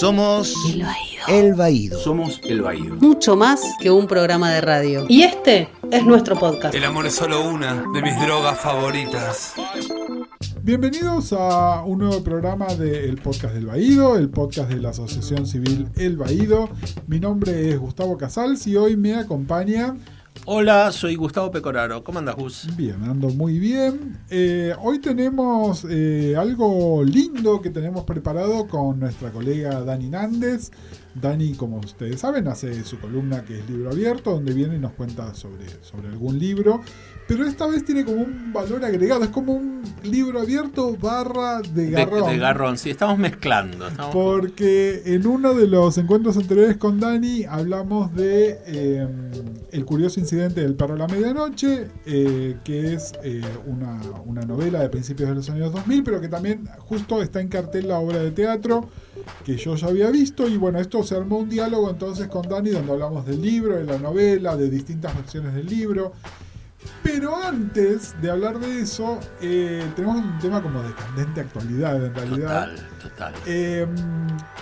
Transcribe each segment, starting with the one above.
Somos El Baído. El Baído. Somos El Baído. Mucho más que un programa de radio. Y este es nuestro podcast. El amor es solo una de mis drogas favoritas. Bienvenidos a un nuevo programa del podcast del Baído, el podcast de la Asociación Civil El Baído. Mi nombre es Gustavo Casals y hoy me acompaña. Hola, soy Gustavo Pecoraro. ¿Cómo andas, Gus? Bien, ando muy bien. Eh, hoy tenemos eh, algo lindo que tenemos preparado con nuestra colega Dani Nández. Dani, como ustedes saben, hace su columna que es Libro Abierto, donde viene y nos cuenta sobre, sobre algún libro. Pero esta vez tiene como un valor agregado, es como un libro abierto barra de garrón. De, de garrón, sí, estamos mezclando. Estamos... Porque en uno de los encuentros anteriores con Dani hablamos de eh, El curioso incidente del perro a la medianoche, eh, que es eh, una, una, novela de principios de los años 2000, pero que también justo está en cartel la obra de teatro que yo ya había visto. Y bueno, esto se armó un diálogo entonces con Dani donde hablamos del libro, de la novela, de distintas versiones del libro. Pero antes de hablar de eso, eh, tenemos un tema como de candente actualidad en realidad. Total, total. Eh,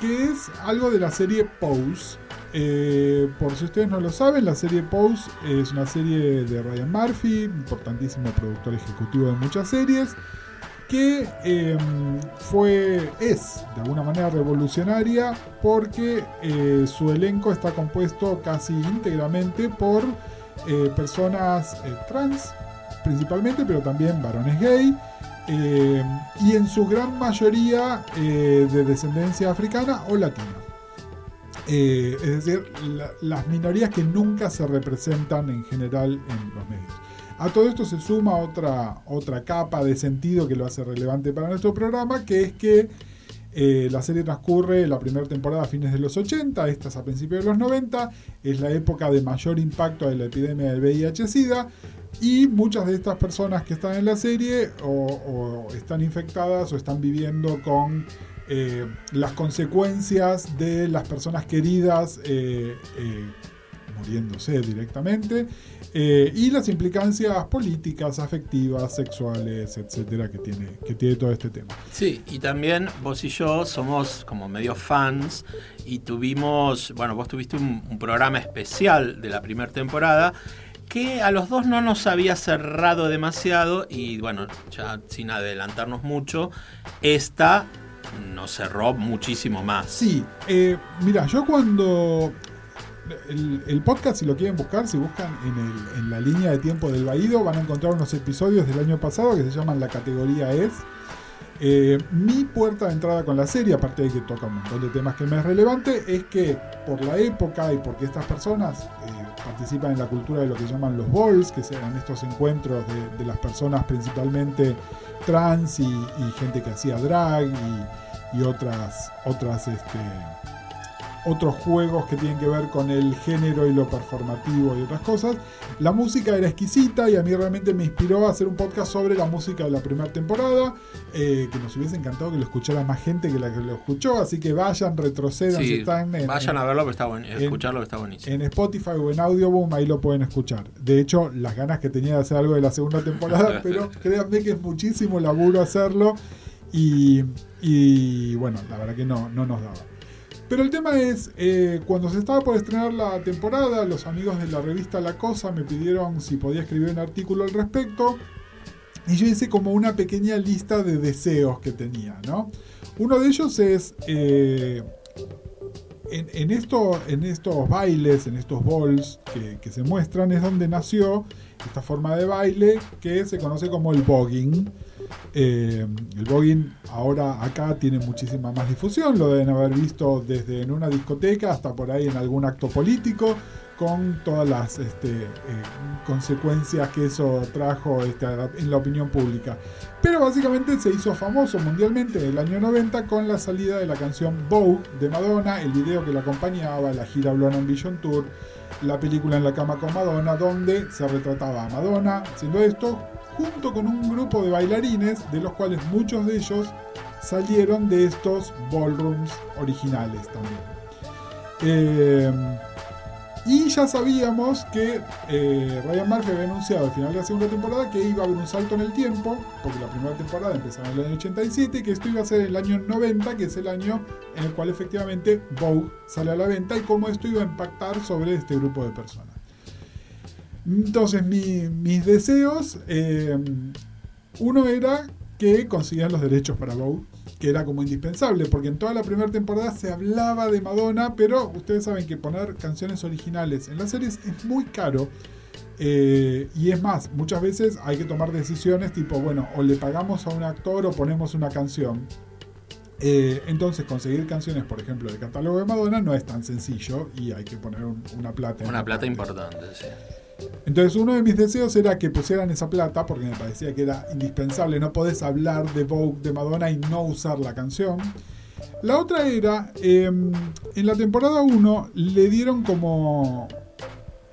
que es algo de la serie Pose. Eh, por si ustedes no lo saben, la serie Pose es una serie de Ryan Murphy, importantísimo productor ejecutivo de muchas series, que eh, fue, es de alguna manera revolucionaria porque eh, su elenco está compuesto casi íntegramente por eh, personas eh, trans principalmente, pero también varones gay, eh, y en su gran mayoría de descendencia africana o latina. Es decir, la, las minorías que nunca se representan en general en los medios. A todo esto se suma otra, otra capa de sentido que lo hace relevante para nuestro programa, que es que eh, la serie transcurre la primera temporada a fines de los 80, esta es a principios de los 90, es la época de mayor impacto de la epidemia del VIH-Sida y muchas de estas personas que están en la serie o, o están infectadas o están viviendo con eh, las consecuencias de las personas queridas eh, eh, muriéndose directamente eh, y las implicancias políticas, afectivas, sexuales, etcétera, que tiene, que tiene todo este tema. Sí, y también vos y yo somos como medio fans y tuvimos, bueno, vos tuviste un, un programa especial de la primera temporada que a los dos no nos había cerrado demasiado y bueno, ya sin adelantarnos mucho, esta nos cerró muchísimo más. Sí, eh, mira, yo cuando el, podcast, si lo quieren buscar, si buscan en, el, en, la línea de tiempo del Baído, van a encontrar unos episodios del año pasado que se llaman La categoría es. Eh, mi puerta de entrada con la serie, aparte de que toca un montón de temas que me es relevante, es que por la época y porque estas personas eh, participan en la cultura de lo que llaman los balls, que serán estos encuentros de, de las personas principalmente trans y, y, gente que hacía drag y, y otras, otras este, otros juegos que tienen que ver con el género y lo performativo y otras cosas. La música era exquisita y a mí realmente me inspiró a hacer un podcast sobre la música de la primera temporada, eh, que nos hubiese encantado que lo escuchara más gente que la que lo escuchó, así que vayan, retrocedan sí, si están en, vayan a verlo, que está bueno, escucharlo que está buenísimo. En Spotify o en Audioboom, ahí lo pueden escuchar. De hecho, las ganas que tenía de hacer algo de la segunda temporada, pero créanme que es muchísimo laburo hacerlo y, y bueno, la verdad que no, no nos daba. Pero el tema es, eh, cuando se estaba por estrenar la temporada, los amigos de la revista La Cosa me pidieron si podía escribir un artículo al respecto. Y yo hice como una pequeña lista de deseos que tenía, ¿no? Uno de ellos es, eh, en, en, esto, en, estos bailes, en estos balls que, que, se muestran, es donde nació esta forma de baile que se conoce como el voguing. Eh, el voguing ahora acá tiene muchísima más difusión, lo deben haber visto desde en una discoteca hasta por ahí en algún acto político, con todas las este, eh, consecuencias que eso trajo este, en la opinión pública. Pero básicamente se hizo famoso mundialmente en el año 90 con la salida de la canción Vogue de Madonna, el video que la acompañaba, la gira Blonde Ambition Tour, la película En la cama con Madonna, donde se retrataba a Madonna haciendo esto junto con un grupo de bailarines, de los cuales muchos de ellos salieron de estos ballrooms originales también. Eh, Y ya sabíamos que eh, Ryan Murphy había anunciado al final de la segunda temporada que iba a haber un salto en el tiempo, porque la primera temporada empezaba en el año 87 y que esto iba a ser el año 90, que es el año en el cual efectivamente Vogue sale a la venta y cómo esto iba a impactar sobre este grupo de personas. Entonces mi- mis deseos, eh, uno era que consiguieran los derechos para Vogue, que era como indispensable, porque en toda la primera temporada se hablaba de Madonna, pero ustedes saben que poner canciones originales en las series es muy caro. eh, y es más, muchas veces hay que tomar decisiones tipo, bueno, o le pagamos a un actor o ponemos una canción. Eh, entonces conseguir canciones, por ejemplo, del catálogo de Madonna no es tan sencillo y hay que poner un- una plata. Una la plata parte. importante, sí. Entonces uno de mis deseos era que pusieran esa plata porque me parecía que era indispensable. No podés hablar de Vogue de Madonna y no usar la canción. La otra era, eh, en la temporada 1 le dieron como...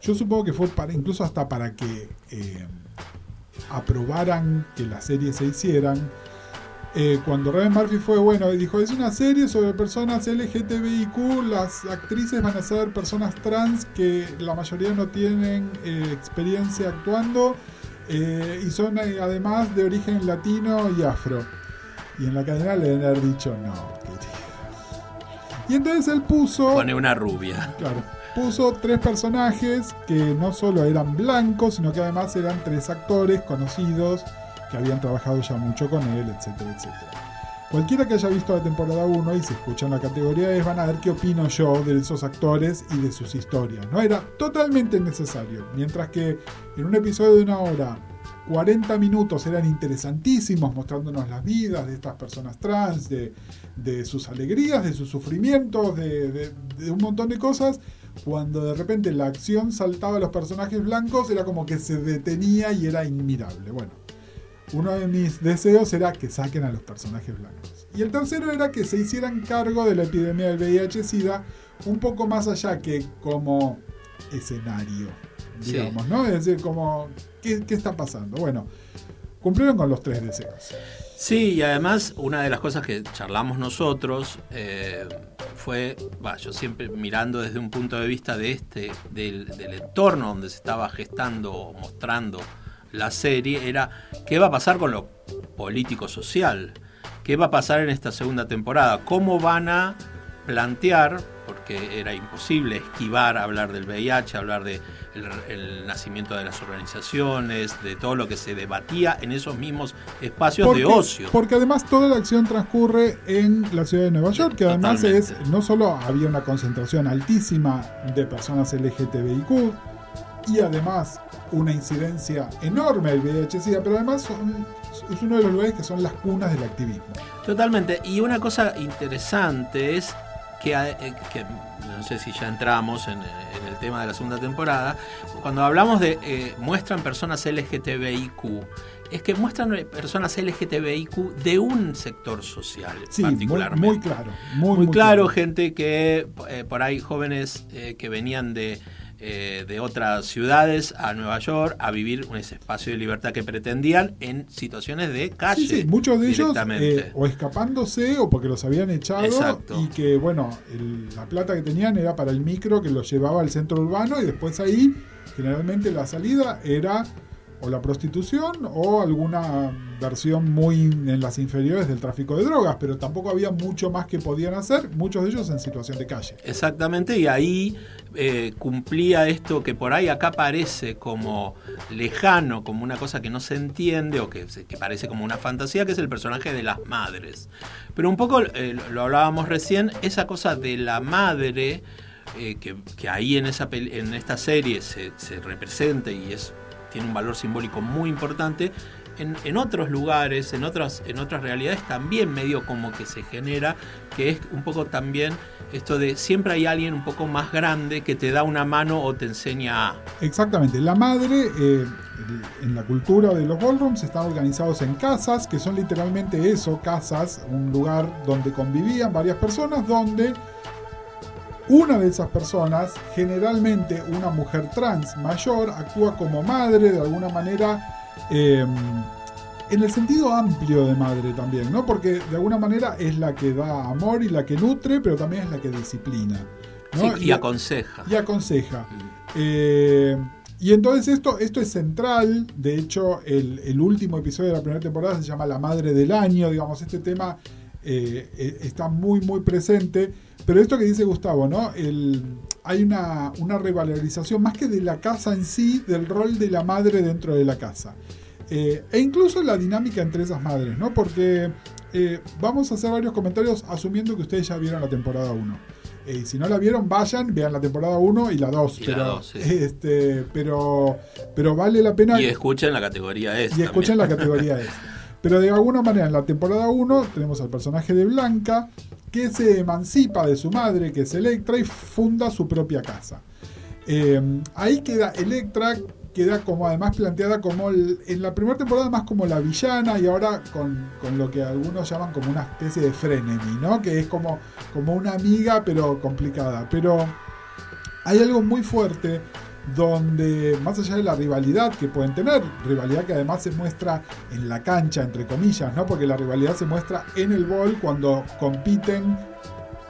Yo supongo que fue para incluso hasta para que eh, aprobaran que las series se hicieran. Eh, cuando Ryan Murphy fue bueno y dijo, es una serie sobre personas LGTBIQ, las actrices van a ser personas trans que la mayoría no tienen eh, experiencia actuando eh, y son eh, además de origen latino y afro. Y en la cadena le deben haber dicho, no, querido. Y entonces él puso... Pone una rubia. Claro. Puso tres personajes que no solo eran blancos, sino que además eran tres actores conocidos que habían trabajado ya mucho con él, etcétera, etcétera. Cualquiera que haya visto la temporada 1 y se escuchan la categoría es van a ver qué opino yo de esos actores y de sus historias. No era totalmente necesario. Mientras que en un episodio de una hora 40 minutos eran interesantísimos mostrándonos las vidas de estas personas trans, de, de sus alegrías, de sus sufrimientos, de, de- de un montón de cosas. Cuando de repente la acción saltaba a los personajes blancos, era como que se detenía y era inmirable. Bueno, uno de mis deseos era que saquen a los personajes blancos. Y el tercero era que se hicieran cargo de la epidemia del VIH-Sida un poco más allá que como escenario, Sí. digamos, ¿no? Es decir, como, ¿qué, qué está pasando? Bueno, cumplieron con los tres deseos. Sí, y además una de las cosas que charlamos nosotros eh, fue, va, yo siempre mirando desde un punto de vista de este, del, del entorno donde se estaba gestando o mostrando la serie, era qué va a pasar con lo político-social, qué va a pasar en esta segunda temporada, cómo van a plantear, porque era imposible esquivar hablar del VIH, hablar de el, el nacimiento de las organizaciones, de todo lo que se debatía en esos mismos espacios de ocio. Porque además toda la acción transcurre en la ciudad de Nueva York, que además es, no solo había una concentración altísima de personas LGTBIQ, y además una incidencia enorme del VIH-Sida, pero además son- es uno de los lugares que son las cunas del activismo. Totalmente. Y una cosa interesante es que, eh, que no sé si ya entramos en, en el tema de la segunda temporada, cuando hablamos de eh, muestran personas LGTBIQ, es que muestran personas LGTBIQ de un sector social Sí, muy, particularmente. muy claro. Muy, Muy claro, gente que eh, por ahí jóvenes eh, que venían de, eh, de otras ciudades a Nueva York a vivir ese espacio de libertad que pretendían en situaciones de calle. Sí, sí, muchos de ellos eh, o escapándose o porque los habían echado Exacto. y que, bueno, el- la plata que tenían era para el micro que los llevaba al centro urbano y después ahí generalmente la salida era o la prostitución o alguna versión muy en las inferiores del tráfico de drogas, pero tampoco había mucho más que podían hacer, muchos de ellos en situación de calle. Exactamente, y ahí eh, cumplía esto que por ahí acá parece como lejano, como una cosa que no se entiende o que, que parece como una fantasía, que es el personaje de las madres. Pero un poco, eh, lo- hablábamos recién, esa cosa de la madre, eh, que, que ahí en, esa, en esta serie se, se representa y es, tiene un valor simbólico muy importante, en, en otros lugares, en otras, en otras realidades también medio como que se genera, que es un poco también esto de siempre hay alguien un poco más grande que te da una mano o te enseña a... Exactamente, la madre eh, en la cultura de los ballrooms están organizados en casas, que son literalmente eso, casas, un lugar donde convivían varias personas, donde una de esas personas, generalmente una mujer trans mayor, actúa como madre de alguna manera. eh, en el sentido amplio de madre también, ¿no? Porque de alguna manera es la que da amor y la que nutre, pero también es la que disciplina. ¿no? Sí, y aconseja. Y aconseja. Eh, y entonces esto, esto es central. De hecho, el, el último episodio de la primera temporada se llama La Madre del Año. Digamos, este tema eh, eh, está muy, muy presente. Pero esto que dice Gustavo, ¿no? El, hay una, una revalorización más que de la casa en sí, del rol de la madre dentro de la casa. Eh, e incluso la dinámica entre esas madres, ¿no? Porque eh, vamos a hacer varios comentarios asumiendo que ustedes ya vieron la temporada 1. Eh, y si no la vieron, vayan, vean la temporada 1 y la 2. Y la Pero, dos, sí. este, pero, pero vale la pena. Y escuchen la categoría S. Y escuchen la categoría S. Pero de alguna manera en la temporada 1 tenemos al personaje de Blanca que se emancipa de su madre, que es Electra, y funda su propia casa. Eh, ahí queda Electra, queda como además planteada como en la primera temporada más como la villana y ahora con, con lo que algunos llaman como una especie de frenemy, ¿no? Que es como, como una amiga pero complicada. Pero hay algo muy fuerte donde, más allá de la rivalidad que pueden tener, rivalidad que además se muestra en la cancha, entre comillas, ¿no? Porque la rivalidad se muestra en el bol cuando compiten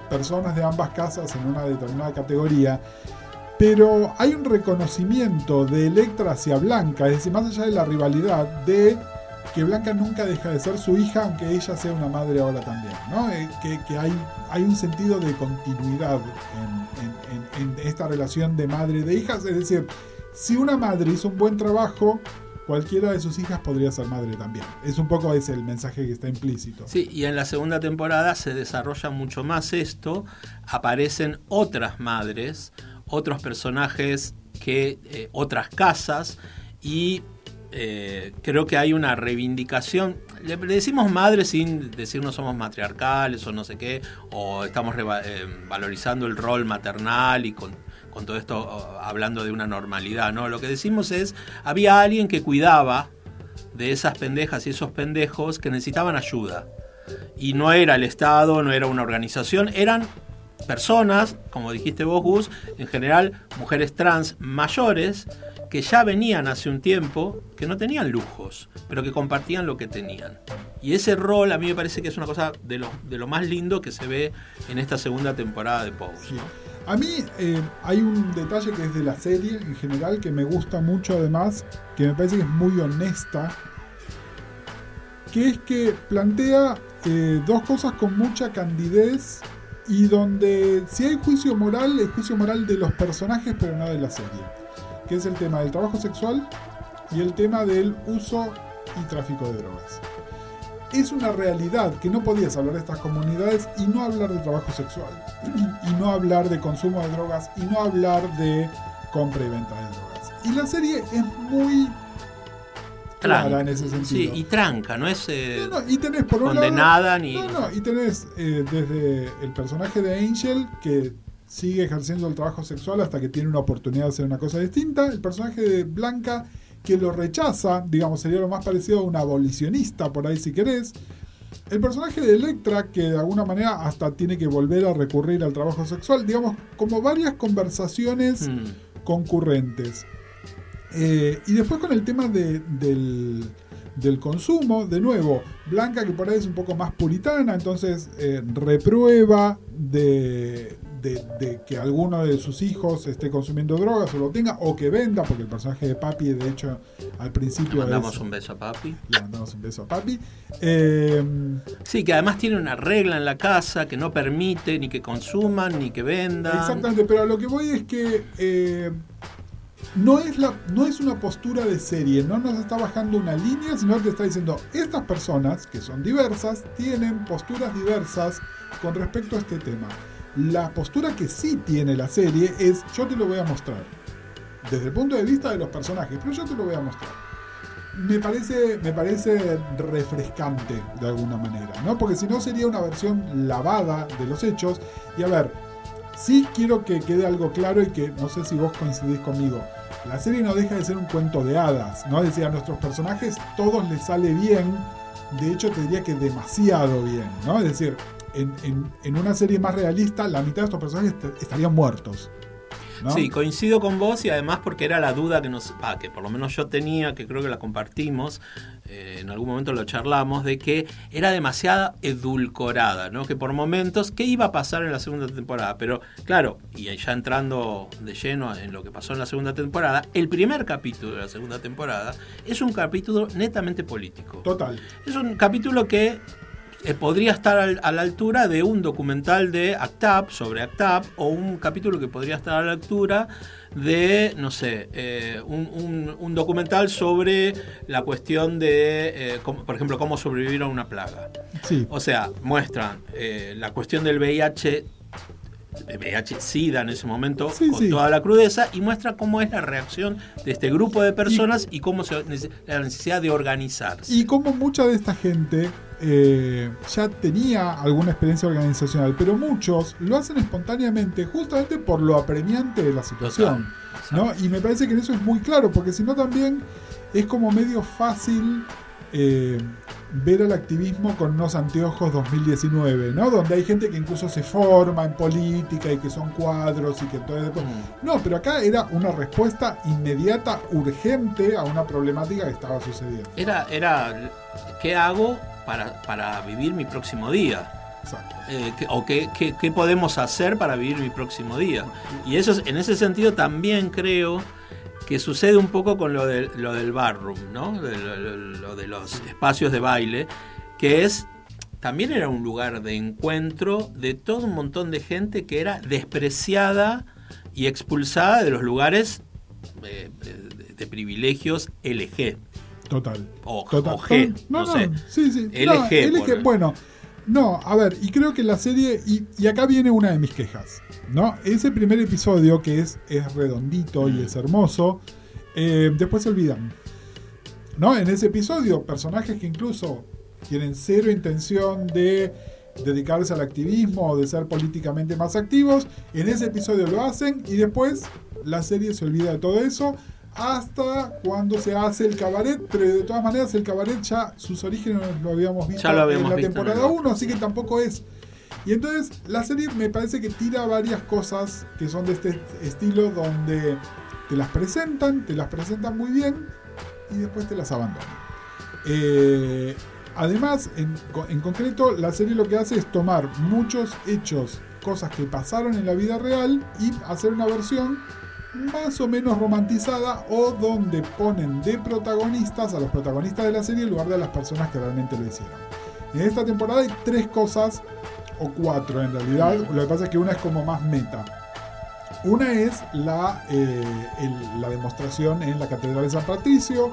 personas de ambas casas en una determinada categoría. Pero hay un reconocimiento de Electra hacia Blanca, es decir, más allá de la rivalidad, de que Blanca nunca deja de ser su hija, aunque ella sea una madre ahora también, ¿no? Eh, que que hay, hay un sentido de continuidad en, en- esta relación de madre de hijas, es decir, si una madre hizo un buen trabajo, cualquiera de sus hijas podría ser madre también. Es un poco ese el mensaje que está implícito. Sí, y en la segunda temporada se desarrolla mucho más esto. Aparecen otras madres, otros personajes que eh, otras casas y eh, creo que hay una reivindicación. Le, le decimos madre sin decir no somos matriarcales o no sé qué, o estamos eh, valorizando el rol maternal y con, con todo esto oh, hablando de una normalidad. No, lo que decimos es había alguien que cuidaba de esas pendejas y esos pendejos que necesitaban ayuda. Y no era el Estado, no era una organización, eran personas, como dijiste vos, Gus, en general mujeres trans mayores que ya venían hace un tiempo, que no tenían lujos, pero que compartían lo que tenían. Y ese rol a mí me parece que es una cosa de lo, de lo más lindo que se ve en esta segunda temporada de Pose. Sí. A mí eh, hay un detalle que es de la serie en general que me gusta mucho además, que me parece que es muy honesta, que es que plantea eh, dos cosas con mucha candidez y donde si hay juicio moral, es juicio moral de los personajes pero no de la serie, que es el tema del trabajo sexual y el tema del uso y tráfico de drogas. Es una realidad que no podías hablar de estas comunidades y no hablar de trabajo sexual, y no hablar de consumo de drogas, y no hablar de compra y venta de drogas. Y la serie es muy clara Tranca. en ese Sí, sentido. y tranca, no es eh, No, no, y tenés por un condenada lado, ni... no, no, y tenés eh, desde el personaje de Angel que sigue ejerciendo el trabajo sexual hasta que tiene una oportunidad de hacer una cosa distinta, el personaje de Blanca que lo rechaza, digamos, sería lo más parecido a un abolicionista por ahí si querés. El personaje de Electra, que de alguna manera hasta tiene que volver a recurrir al trabajo sexual, digamos, como varias conversaciones Mm. concurrentes. Eh, y después con el tema de- del, del consumo, de nuevo, Blanca que por ahí es un poco más puritana, entonces eh, reprueba de, de- de que alguno de sus hijos esté consumiendo drogas o lo tenga, o que venda, porque el personaje de Papi, de hecho, al Le principio mandamos es- un beso a papi. le mandamos un beso a Papi. Eh, Sí, que además tiene una regla en la casa que no permite ni que consuman ni que vendan. Exactamente, pero a lo que voy es que eh, no, es la, no es una postura de serie, no nos está bajando una línea, sino que está diciendo, estas personas, que son diversas, tienen posturas diversas con respecto a este tema. La postura que sí tiene la serie es, yo te lo voy a mostrar, desde el punto de vista de los personajes, pero yo te lo voy a mostrar. Me parece, me parece refrescante de alguna manera, ¿no? Porque si no sería una versión lavada de los hechos. Y a ver, sí quiero que quede algo claro y que no sé si vos coincidís conmigo. La serie no deja de ser un cuento de hadas, ¿no? Es decir, a nuestros personajes todos les sale bien, de hecho te diría que demasiado bien, ¿no? Es decir, en, en- en una serie más realista, la mitad de estos personajes est- estarían muertos. ¿no? Sí, coincido con vos y además porque era la duda que nos, ah, que por lo menos yo tenía, que creo que la compartimos, eh, en algún momento lo charlamos, de que era demasiado edulcorada, ¿no? Que por momentos, ¿qué iba a pasar en la segunda temporada? Pero claro, y ya entrando de lleno en lo que pasó en la segunda temporada, el primer capítulo de la segunda temporada es un capítulo netamente político. Total. Es un capítulo que eh, podría estar al- a la altura de un documental de ACTAP sobre ACTAP o un capítulo que podría estar a la altura de, no sé, eh, un, un- un documental sobre la cuestión de, eh, por ejemplo, cómo sobrevivir a una plaga. Sí. O sea, muestran la cuestión del VIH, el VIH-Sida en ese momento, Sí, con sí. toda la crudeza, y muestra cómo es la reacción de este grupo de personas y, cómo se, la necesidad de organizarse. Y como mucha de esta gente eh, ya tenía alguna experiencia organizacional, pero muchos lo hacen espontáneamente justamente por lo apremiante de la situación. ¿no? Y me parece que en eso es muy claro, porque si no también es como medio fácil eh, ver al activismo con unos anteojos 2019, ¿no? Donde hay gente que incluso se forma en política y que son cuadros y que todo después... Mm. No, pero acá era una respuesta inmediata, urgente a una problemática que estaba sucediendo. Era, era ¿qué hago para, para vivir mi próximo día? Exacto. Eh, ¿qué- ¿O qué, qué- qué podemos hacer para vivir mi próximo día? Y eso es- en ese sentido también creo que sucede un poco con lo, de, lo del barroom, ¿no? De lo, de los espacios de baile, que es también era un lugar de encuentro de todo un montón de gente que era despreciada y expulsada de los lugares eh, de, de privilegios LG. Total. O, Total. o G, no, no, sé. Sí, sí. LG, No, LG, por- bueno. No, a ver, y creo que la serie, y, y acá viene una de mis quejas, ¿no? Ese primer episodio que es, es redondito y es hermoso, eh, después se olvidan. ¿No? En ese episodio, personajes que incluso tienen cero intención de dedicarse al activismo o de ser políticamente más activos, en ese episodio lo hacen y después la serie se olvida de todo eso hasta cuando se hace el cabaret, pero de todas maneras el cabaret ya sus orígenes lo habíamos visto Ya lo habíamos en la visto temporada el 1, así que tampoco es. Y entonces la serie me parece que tira varias cosas que son de este estilo donde te las presentan, te las presentan muy bien y después te las abandonan. Eh, además, en, en concreto, la serie lo que hace es tomar muchos hechos, cosas que pasaron en la vida real y hacer una versión más o menos romantizada o donde ponen de protagonistas a los protagonistas de la serie en lugar de a las personas que realmente lo hicieron. En esta temporada hay tres cosas, o cuatro en realidad, lo que pasa es que una es como más meta. Una es la, eh, el- la demostración en la Catedral de San Patricio.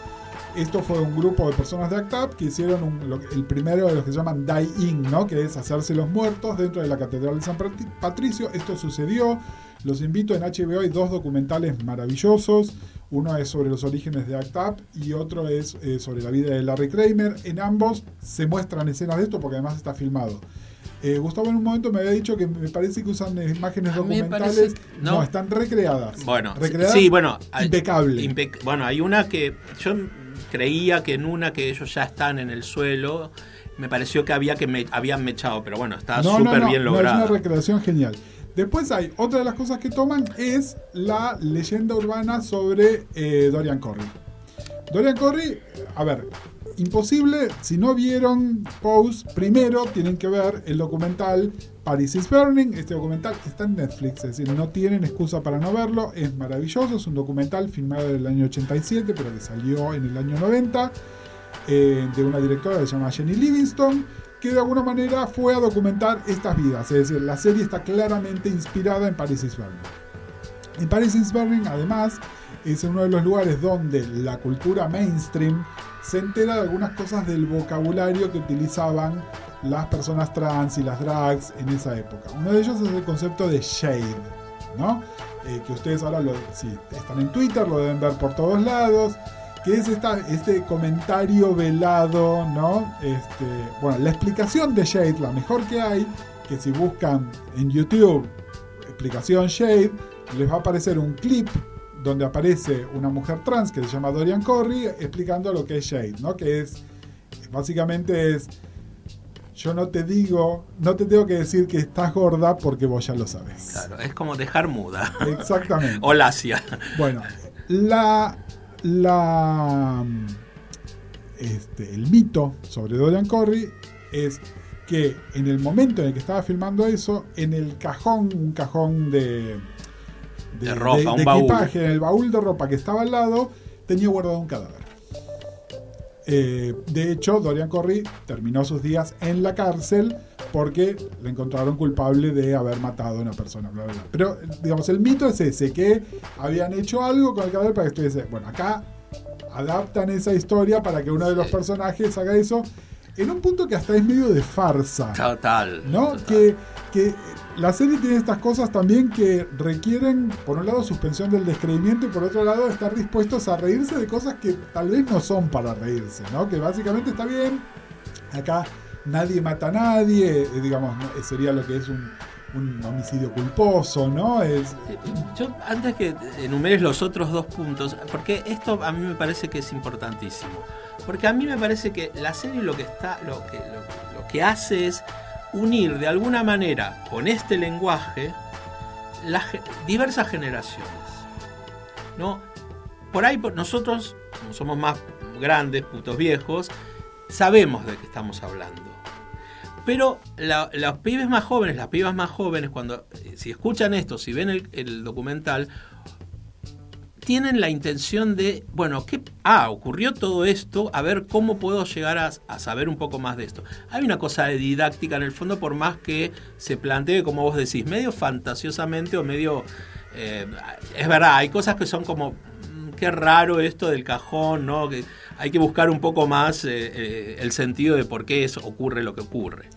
Esto fue un grupo de personas de ACTAP que hicieron un- lo- el primero de los que llaman Die-In, ¿no? que es hacerse los muertos dentro de la Catedral de San Patri- Patricio. Esto sucedió. Los invito en HBO, hay dos documentales maravillosos. Uno es sobre los orígenes de ACTAP y otro es eh, sobre la vida de Larry Kramer. En ambos se muestran escenas de esto porque además está filmado. Eh, Gustavo en un momento me había dicho que me parece que usan imágenes documentales. que- no. no. están recreadas. Bueno, recreadas sí, bueno, impecable. impec- bueno, hay una que yo creía que en una que ellos ya están en el suelo, me pareció que había que me, habían mechado, pero bueno, está No, súper no, bien no, es lograda. una recreación genial. Después hay otra de las cosas que toman es la leyenda urbana sobre eh, Dorian Corey. Dorian Corey, a ver, imposible, si no vieron Pose, primero tienen que ver el documental Paris is Burning. Este documental está en Netflix, es decir, no tienen excusa para no verlo. Es maravilloso, es un documental filmado en el año 87, pero que salió en el año 90, eh, de una directora que se llama Jenny Livingston, que de alguna manera fue a documentar estas vidas. Es decir, la serie está claramente inspirada en Paris is Burning. En Paris is Burning, además, es uno de los lugares donde la cultura mainstream se entera de algunas cosas del vocabulario que utilizaban las personas trans y las drags en esa época. Uno de ellos es el concepto de shade, ¿no? Eh, que ustedes ahora, lo, si están en Twitter, lo deben ver por todos lados, que es esta, este comentario velado, ¿no? Este, bueno, la explicación de shade, la mejor que hay, que si buscan en YouTube explicación shade, les va a aparecer un clip donde aparece una mujer trans que se llama Dorian Corey explicando lo que es Shade, ¿no? Que es, básicamente es yo no te digo, no te tengo que decir que estás gorda porque vos ya lo sabes. Claro, es como dejar muda. Exactamente. o lacia. Bueno, la, la, este, el mito sobre Dorian Corry es que en el momento en el que estaba filmando eso, en el cajón, un cajón de, De ropa, un baúl. equipaje, en el baúl de ropa que estaba al lado, tenía guardado un cadáver. Eh, de hecho, Dorian Corry terminó sus días en la cárcel porque le encontraron culpable de haber matado a una persona. bla, bla, bla. Pero, digamos, el mito es ese, que habían hecho algo con el cadáver para que estuviese... Bueno, acá adaptan esa historia para que uno de los personajes haga eso en un punto que hasta es medio de farsa. Total. ¿no? total. Que, que la serie tiene estas cosas también que requieren, por un lado, suspensión del descreimiento y por otro lado, estar dispuestos a reírse de cosas que tal vez no son para reírse, ¿no? Que básicamente está bien. Acá nadie mata a nadie, eh, digamos, ¿no? sería lo que es un, un homicidio culposo, ¿no? Es, Yo, antes que enumeres los otros dos puntos, porque esto a mí me parece que es importantísimo. Porque a mí me parece que la serie lo que está, lo que, lo, que hace es unir de alguna manera con este lenguaje las diversas generaciones. ¿No? Por ahí nosotros, como somos más grandes, putos viejos, sabemos de qué estamos hablando. Pero la- los pibes más jóvenes, las pibas más jóvenes, cuando eh, si escuchan esto, si ven el documental, tienen la intención de, bueno, ¿qué? Ah, ocurrió todo esto, a ver cómo puedo llegar a, saber un poco más de esto. Hay una cosa de didáctica en el fondo, por más que se plantee, como vos decís, medio fantasiosamente o medio... eh, es verdad, hay cosas que son como, mm, qué raro esto del cajón, ¿no? Que hay que buscar un poco más eh, eh, el sentido de por qué eso ocurre lo que ocurre.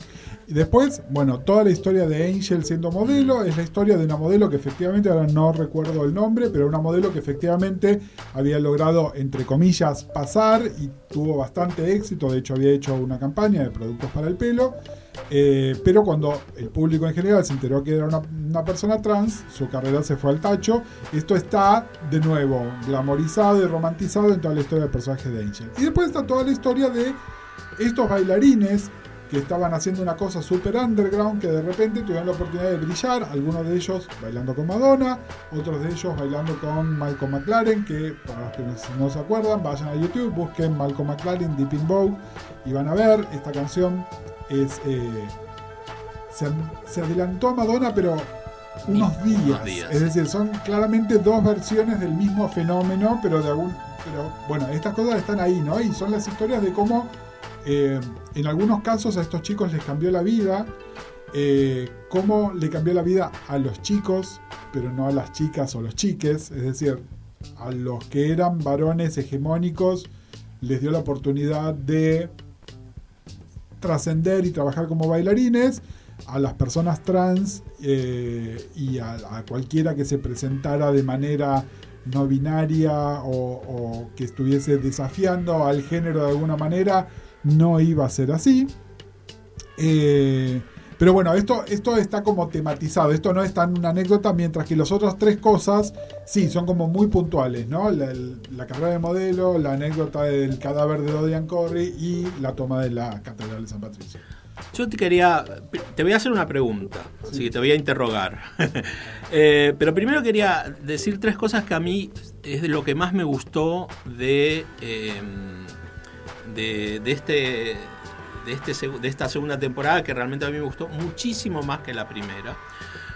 Y después, bueno, toda la historia de Angel siendo modelo es la historia de una modelo que efectivamente, ahora no recuerdo el nombre, pero una modelo que efectivamente había logrado, entre comillas, pasar y tuvo bastante éxito. De hecho, había hecho una campaña de productos para el pelo. Eh, pero cuando el público en general se enteró que era una, una persona trans, su carrera se fue al tacho. Esto está, de nuevo, glamorizado y romantizado en toda la historia del personaje de Angel. Y después está toda la historia de estos bailarines que estaban haciendo una cosa super underground que de repente tuvieron la oportunidad de brillar, algunos de ellos bailando con Madonna, otros de ellos bailando con Malcolm McLaren, que para los que no- se acuerdan, vayan a YouTube, busquen Malcolm McLaren, Deep in Vogue, y van a ver, esta canción es... eh, se, se adelantó a Madonna, pero unos días. Unos días, es decir, son claramente dos versiones del mismo fenómeno, pero de algún... Pero bueno, estas cosas están ahí, ¿no? Y son las historias de cómo eh, en algunos casos a estos chicos les cambió la vida, eh, cómo le cambió la vida a los chicos, pero no a las chicas o los chiques, es decir, a los que eran varones hegemónicos les dio la oportunidad de trascender y trabajar como bailarines, a las personas trans eh, y a, cualquiera que se presentara de manera no binaria o que estuviese desafiando al género de alguna manera, no iba a ser así. Eh, pero bueno, esto, esto está como tematizado, esto no es tan una anécdota, mientras que las otras tres cosas, sí, son como muy puntuales, ¿no? La, carrera de modelo, la anécdota del cadáver de Dodian Corey y la toma de la Catedral de San Patricio. Yo te quería. Te voy a hacer una pregunta, así que te voy a interrogar. Eh, pero primero quería decir tres cosas que a mí es de lo que más me gustó de. eh, de, de este. De, este, de esta segunda temporada, que realmente a mí me gustó muchísimo más que la primera.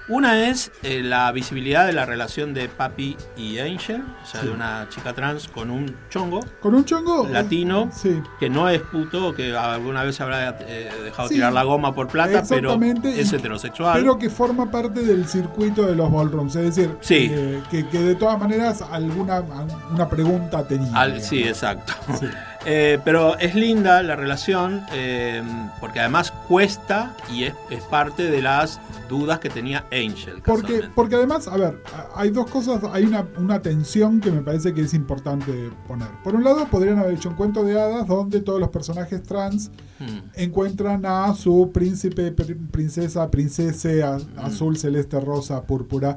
Una es eh, la visibilidad de la relación de Papi y Angel, o sea, de una chica trans con un chongo Con un chongo latino Sí. que no es puto, que alguna vez habrá eh, dejado Sí, tirar la goma por plata, pero es heterosexual. Pero que forma parte del circuito de los ballrooms, es decir, eh, que, que de todas maneras alguna una pregunta tenía. Al- sí, exacto. Eh, pero es linda la relación eh, porque además cuesta y es, es parte de las dudas que tenía Angel. Porque, porque además, a ver, hay dos cosas, hay una, una tensión que me parece que es importante poner. Por un lado, podrían haber hecho un cuento de hadas donde todos los personajes trans Mm, encuentran a su príncipe, pr- princesa, princesa, a- Mm. azul, celeste, rosa, púrpura,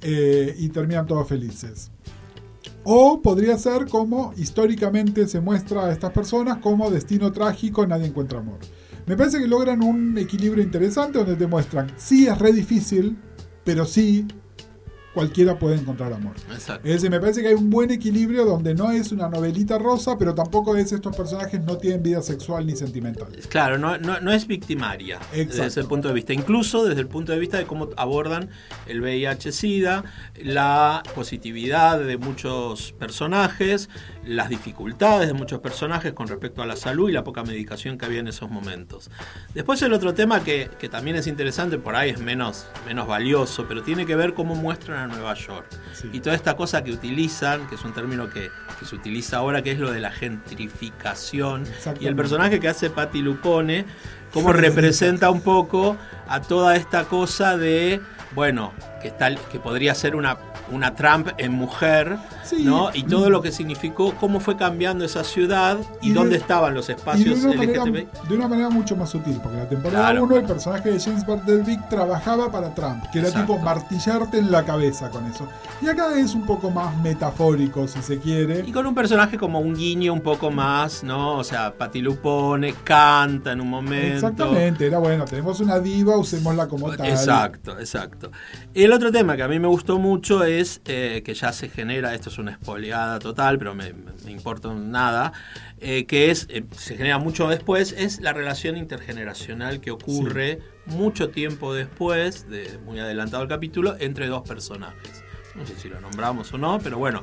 eh, y terminan todos felices. O podría ser como históricamente se muestra a estas personas como destino trágico, nadie encuentra amor. Me parece que logran un equilibrio interesante donde te muestran, sí es re difícil, pero sí cualquiera puede encontrar amor. Exacto. Es decir, me parece que hay un buen equilibrio donde no es una novelita rosa, pero tampoco es estos personajes no tienen vida sexual ni sentimental. Claro, no, no, no es victimaria Exacto. desde ese punto de vista. Incluso desde el punto de vista de cómo abordan el VIH-Sida, la positividad de muchos personajes, las dificultades de muchos personajes con respecto a la salud y la poca medicación que había en esos momentos. Después el otro tema que, que también es interesante, por ahí es menos, menos valioso, pero tiene que ver cómo muestran a Nueva York. Sí. Y toda esta cosa que utilizan, que es un término que, que se utiliza ahora, que es lo de la gentrificación. Y el personaje que hace Patti Lupone, cómo representa un poco a toda esta cosa de, bueno, que, está, que podría ser una, una Trump en mujer, Sí. ¿no? Y todo lo que significó, cómo fue cambiando esa ciudad y, Y de- dónde estaban los Y de espacios una, manera, de una manera mucho más sutil, porque en la temporada Claro. 1 el personaje de James Bartlett trabajaba para Trump, que era Exacto. tipo martillarte en la cabeza con eso. Y acá es un poco más metafórico, si se quiere. Y con un personaje como un guiño un poco más, ¿no? O sea, Patti Lupone canta en un momento. Exactamente, era bueno, tenemos una diva, usémosla como tal. Exacto, exacto. El otro tema que a mí me gustó mucho es eh, que ya se genera, esto es una espoleada total, pero me, me importa nada, eh, que es, eh, se genera mucho después, es la relación intergeneracional que ocurre mucho tiempo después, de muy adelantado el capítulo, entre dos personajes. No sé si lo nombramos o no, pero bueno,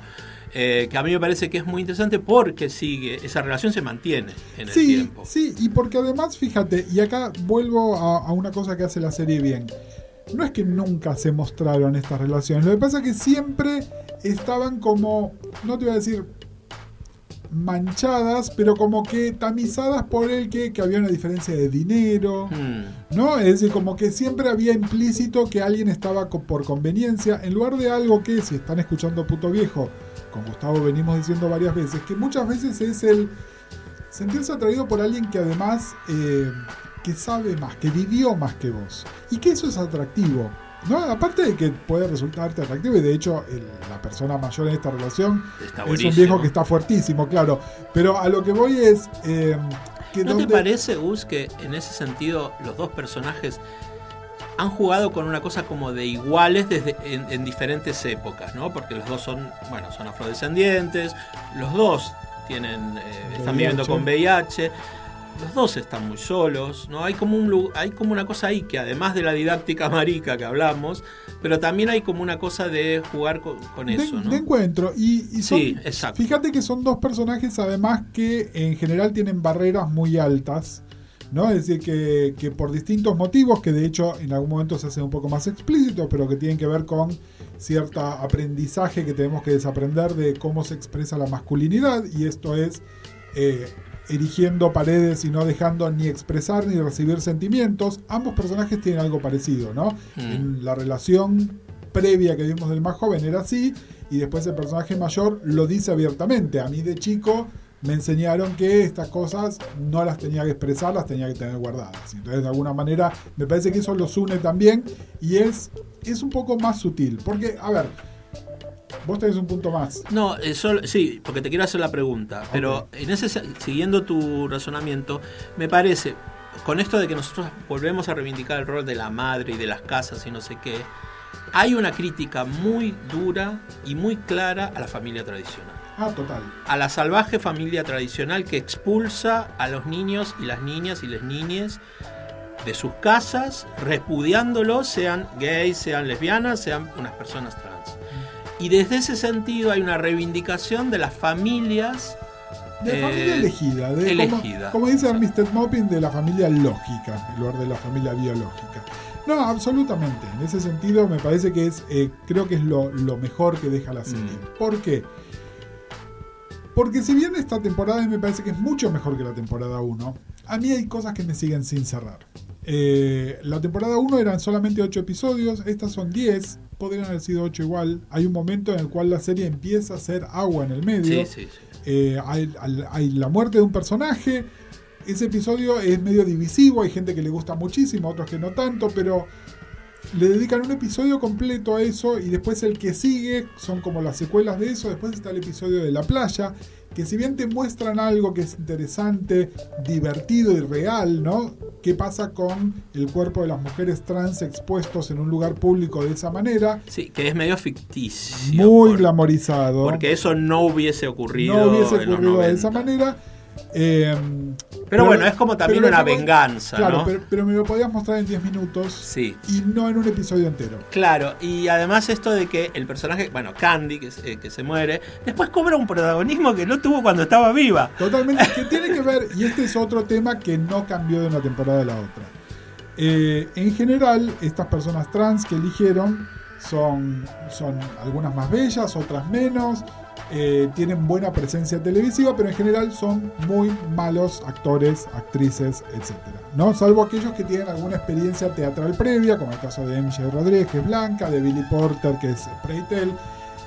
eh, que a mí me parece que es muy interesante porque sigue, esa relación se mantiene en el Sí, tiempo. sí, y porque además, fíjate, y acá vuelvo a, a una cosa que hace la serie bien. No es que nunca se mostraron estas relaciones, lo que pasa es que siempre estaban como, no te voy a decir manchadas, pero como que tamizadas por el que, que había una diferencia de dinero, Hmm. ¿no? Es decir, como que siempre había implícito que alguien estaba co- por conveniencia, en lugar de algo que, si están escuchando Puto Viejo, con Gustavo venimos diciendo varias veces, que muchas veces es el sentirse atraído por alguien que además eh, que sabe más, que vivió más que vos. Y que eso es atractivo. ¿no? Aparte de que puede resultarte atractivo, y de hecho el- la persona mayor en esta relación Está es un viejo que está fuertísimo, claro. Pero a lo que voy es eh, que ¿No donde- te parece, Gus, que en ese sentido los dos personajes han jugado con una cosa como de iguales desde en, en diferentes épocas, ¿no? Porque los dos son, bueno, son afrodescendientes, los dos tienen, eh, están viviendo con VIH, los dos están muy solos, ¿no? Hay como un hay como una cosa ahí que además de la didáctica marica que hablamos, pero también hay como una cosa de jugar con, con de, eso, ¿no? de encuentro. Y, y son- Sí, exacto. Fíjate que son dos personajes además que en general tienen barreras muy altas. ¿No? Es decir, que, que por distintos motivos, que de hecho en algún momento se hacen un poco más explícitos, pero que tienen que ver con cierto aprendizaje que tenemos que desaprender de cómo se expresa la masculinidad, y esto es eh, erigiendo paredes y no dejando ni expresar ni recibir sentimientos. Ambos personajes tienen algo parecido, ¿no? Mm. En la relación previa que vimos del más joven era así, y después el personaje mayor lo dice abiertamente. A mí de chico me enseñaron que estas cosas no las tenía que expresar, las tenía que tener guardadas. Entonces, de alguna manera, me parece que eso los une también y es, es un poco más sutil. Porque, a ver, vos tenés un punto más. No, eh, solo- sí, porque te quiero hacer la pregunta, pero en ese se- siguiendo tu razonamiento, me parece con esto de que nosotros volvemos a reivindicar el rol de la madre y de las casas y no sé qué, hay una crítica muy dura y muy clara a la familia tradicional. Ah, total. A la salvaje familia tradicional que expulsa a los niños y las niñas y las niñas de sus casas, repudiándolos, sean gays, sean lesbianas, sean unas personas trans. Y desde ese sentido hay una reivindicación de las familias De Eh, familia elegida. De, elegida. Como, como dice Mr. Moppin, de la familia lógica, en lugar de la familia biológica. No, absolutamente. En ese sentido me parece que es, eh, creo que es lo, lo mejor que deja la serie. Mm. ¿Por qué? Porque si bien esta temporada me parece que es mucho mejor que la temporada 1, a mí hay cosas que me siguen sin cerrar. Eh, la temporada 1 eran solamente 8 episodios, estas son 10, podrían haber sido 8 igual. Hay un momento en el cual la serie empieza a hacer agua en el medio. Sí, sí, sí. Eh, hay, la muerte de un personaje. Ese episodio es medio divisivo, hay gente que le gusta muchísimo, otros que no tanto, pero le dedican un episodio completo a eso y después el que sigue son como las secuelas de eso, después está el episodio de la playa, que si bien te muestran algo que es interesante, divertido y real, ¿no? qué pasa con el cuerpo de las mujeres trans expuestos en un lugar público de esa manera. Sí, que es medio ficticio. Muy por- glamorizado. Porque eso no hubiese ocurrido. no hubiese ocurrido de 90. esa manera. Eh, Pero bueno, es como también una venganza, Claro, ¿no? pero, pero me lo podías mostrar en 10 minutos Sí. y no en un episodio entero. Claro, y además esto de que el personaje, bueno, Candy, que, se- eh, que se muere, después cobra un protagonismo que no tuvo cuando estaba viva. Totalmente, que tiene que ver, y este es otro tema que no cambió de una temporada a la otra. Eh, en general, estas personas trans que eligieron son, son algunas más bellas, otras menos, eh, tienen buena presencia televisiva, pero en general son muy malos actores, actrices, etc. ¿no? Salvo aquellos que tienen alguna experiencia teatral previa, como el caso de MJ Rodríguez, que es Blanca, de Billy Porter, que es Preitel.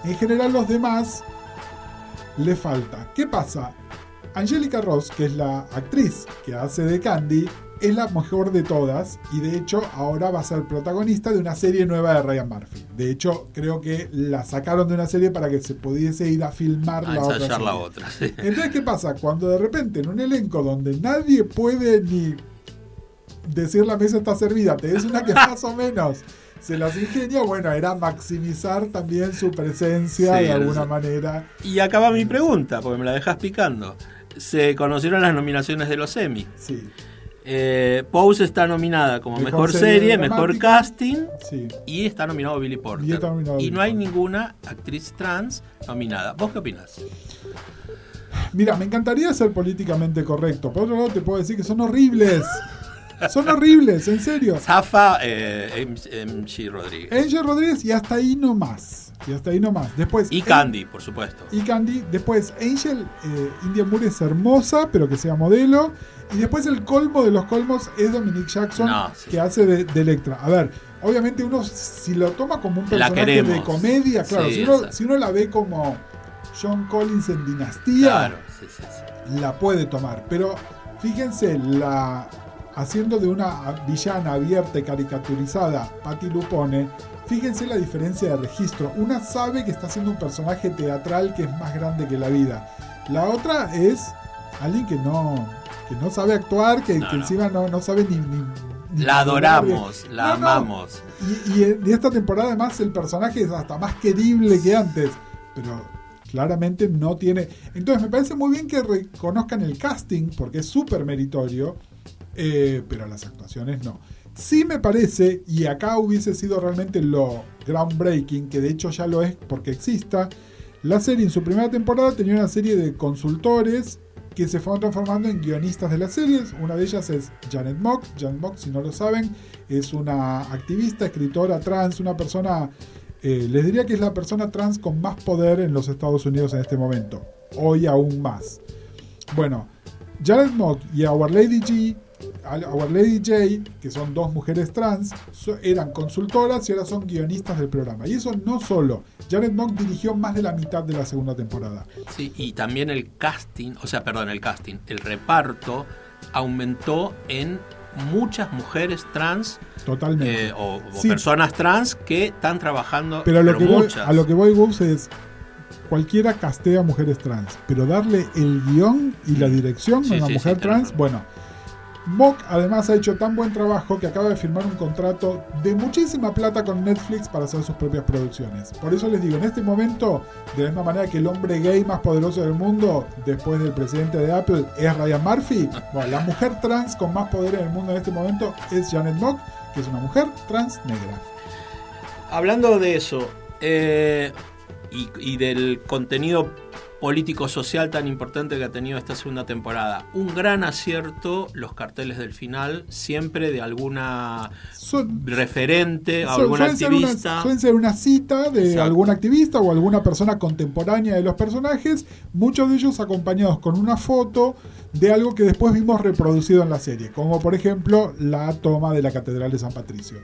En general, los demás le falta. ¿Qué pasa? Angélica Ross, que es la actriz que hace de Candy, es la mejor de todas y de hecho ahora va a ser protagonista de una serie nueva de Ryan Murphy. De hecho, creo que la sacaron de una serie para que se pudiese ir a filmar A la otra. ensayar la serie. otra. sí. Entonces, ¿qué pasa? Cuando de repente en un elenco donde nadie puede ni decir la mesa está servida, te es una que más o menos se las ingenia, bueno, era maximizar también su presencia Sí, de alguna manera. Y acaba mi pregunta, porque me la dejas picando. Se conocieron las nominaciones de los Emmy. Sí, Eh, Pose está nominada como Mejor mejor, serie mejor casting sí. y está nominado Billy Porter. Y está nominado Y Billy no hay Porter. ninguna actriz trans nominada. ¿Vos qué opinás? Mira, me encantaría ser políticamente correcto. Por otro lado, te puedo decir que son horribles. Son horribles, en serio. Zafa eh, MG Rodríguez. Angel Rodríguez y hasta ahí no más. Y hasta ahí no más. Después. Y Candy, por supuesto. Y Candy. Después, Angel, eh, India Moore es hermosa, pero que sea modelo. Y después el colmo de los colmos es Dominic Jackson, No, sí. que hace de, de Electra. A ver, obviamente uno, si lo toma como un personaje de comedia, claro, Sí, si, uno, si uno la ve como John Collins en Dinastía, Claro, sí. la puede tomar. Pero fíjense, la haciendo de una villana abierta y caricaturizada, Patti Lupone, fíjense la diferencia de registro. Una sabe que está haciendo un personaje teatral que es más grande que la vida. La otra es alguien que no, que no sabe actuar, que, No, que no. encima no, no sabe ni... ni- La adoramos, la No, no. amamos. Y, y en esta temporada además el personaje es hasta más querible que antes. Pero claramente no tiene... Entonces me parece muy bien que reconozcan el casting porque es súper meritorio. Eh, pero las actuaciones no. Sí me parece, y acá hubiese sido realmente lo groundbreaking, que de hecho ya lo es porque exista, la serie en su primera temporada tenía una serie de consultores que se fueron transformando en guionistas de las series. Una de ellas es Janet Mock. Janet Mock, si no lo saben, es una activista, escritora trans, una persona, eh, les diría que es la persona trans con más poder en los Estados Unidos en este momento. Hoy aún más. Bueno, Janet Mock y Our Lady G, Our Lady J, que son dos mujeres trans, eran consultoras y ahora son guionistas del programa. Y eso no solo. Janet Mock dirigió más de la mitad de la segunda temporada. Sí, y también el casting, o sea, perdón, el casting, el reparto aumentó en muchas mujeres trans Totalmente. eh, o, o Sí. personas trans que están trabajando, Pero a lo, pero que voy, a lo que voy, Gus, es cualquiera castea mujeres trans, pero darle el guion y la dirección Sí, a una sí, mujer trans, bueno. Mock además ha hecho tan buen trabajo que acaba de firmar un contrato de muchísima plata con Netflix para hacer sus propias producciones. Por eso les digo, en este momento, de la misma manera que el hombre gay más poderoso del mundo, después del presidente de Apple, es Ryan Murphy, bueno, la mujer trans con más poder en el mundo en este momento es Janet Mock, que es una mujer trans negra. Hablando de eso eh, y del contenido político-social tan importante que ha tenido esta segunda temporada, un gran acierto los carteles del final, siempre de alguna Son, referente, Su- alguna suelen, ser una, activista. suelen ser una cita de Exacto. algún activista o alguna persona contemporánea de los personajes, muchos de ellos acompañados con una foto de algo que después vimos reproducido en la serie, como por ejemplo la toma de la Catedral de San Patricio.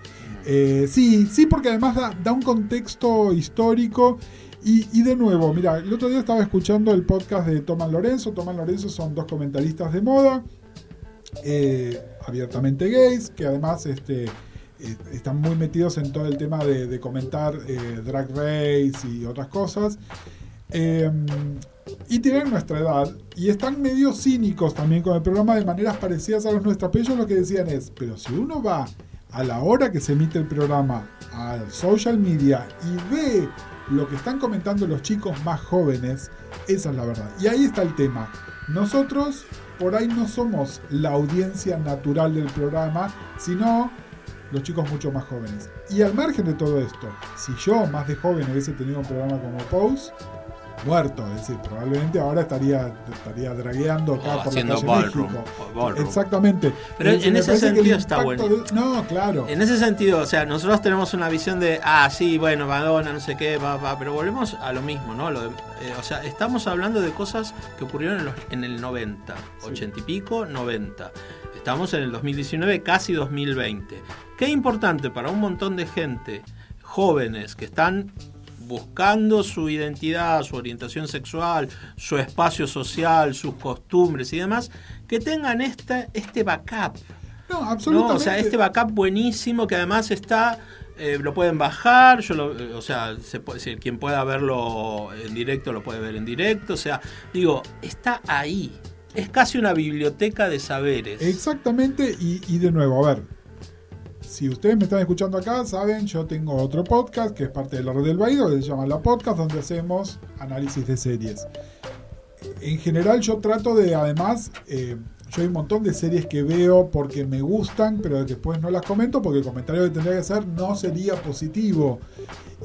Eh, sí, sí, porque además da, da un contexto histórico. Y, de nuevo, mira, el otro día estaba escuchando el podcast de Tomás Lorenzo. Tomás Lorenzo son dos comentaristas de moda eh, abiertamente gays, que además este, eh, están muy metidos en todo el tema de, comentar eh, drag race y otras cosas. Y tienen nuestra edad. Y están medio cínicos también con el programa de maneras parecidas a las nuestras. Pero ellos lo que decían es, pero si uno va a la hora que se emite el programa al social media y ve lo que están comentando los chicos más jóvenes, esa es la verdad. Y ahí está el tema. Nosotros por ahí no somos la audiencia natural del programa, sino los chicos mucho más jóvenes. Y al margen de todo esto, si yo más de joven hubiese tenido un programa como Pose, muerto, es decir, probablemente ahora estaría, estaría dragueando acá O por haciendo la calle ballroom, México. ballroom. Exactamente. Pero decir, en me ese sentido está bueno. de- no, claro. En ese sentido, o sea, nosotros tenemos una visión de, ah, sí, bueno, Madonna, no sé qué, va, va, pero volvemos a lo mismo, ¿no? Lo de- eh, o sea, estamos hablando de cosas que ocurrieron en, los- en el 90, 80 y pico, 90. Estamos en el 2019, casi 2020. Qué importante para un montón de gente, jóvenes, que están buscando su identidad, su orientación sexual, su espacio social, sus costumbres y demás, que tengan este, este backup. No, No, absolutamente. o sea, este backup buenísimo que además está, eh, lo pueden bajar, yo lo, eh, o sea, se puede, si quien pueda verlo en directo lo puede ver en directo, o sea, digo, está ahí. Es casi una biblioteca de saberes. Exactamente, y, y de nuevo, a ver, si ustedes me están escuchando acá, saben, yo tengo otro podcast que es parte de la red del Baído, que se llama La Podcast, donde hacemos análisis de series. En general yo trato de, además, eh, yo hay un montón de series que veo porque me gustan, pero después no las comento porque el comentario que tendría que hacer no sería positivo.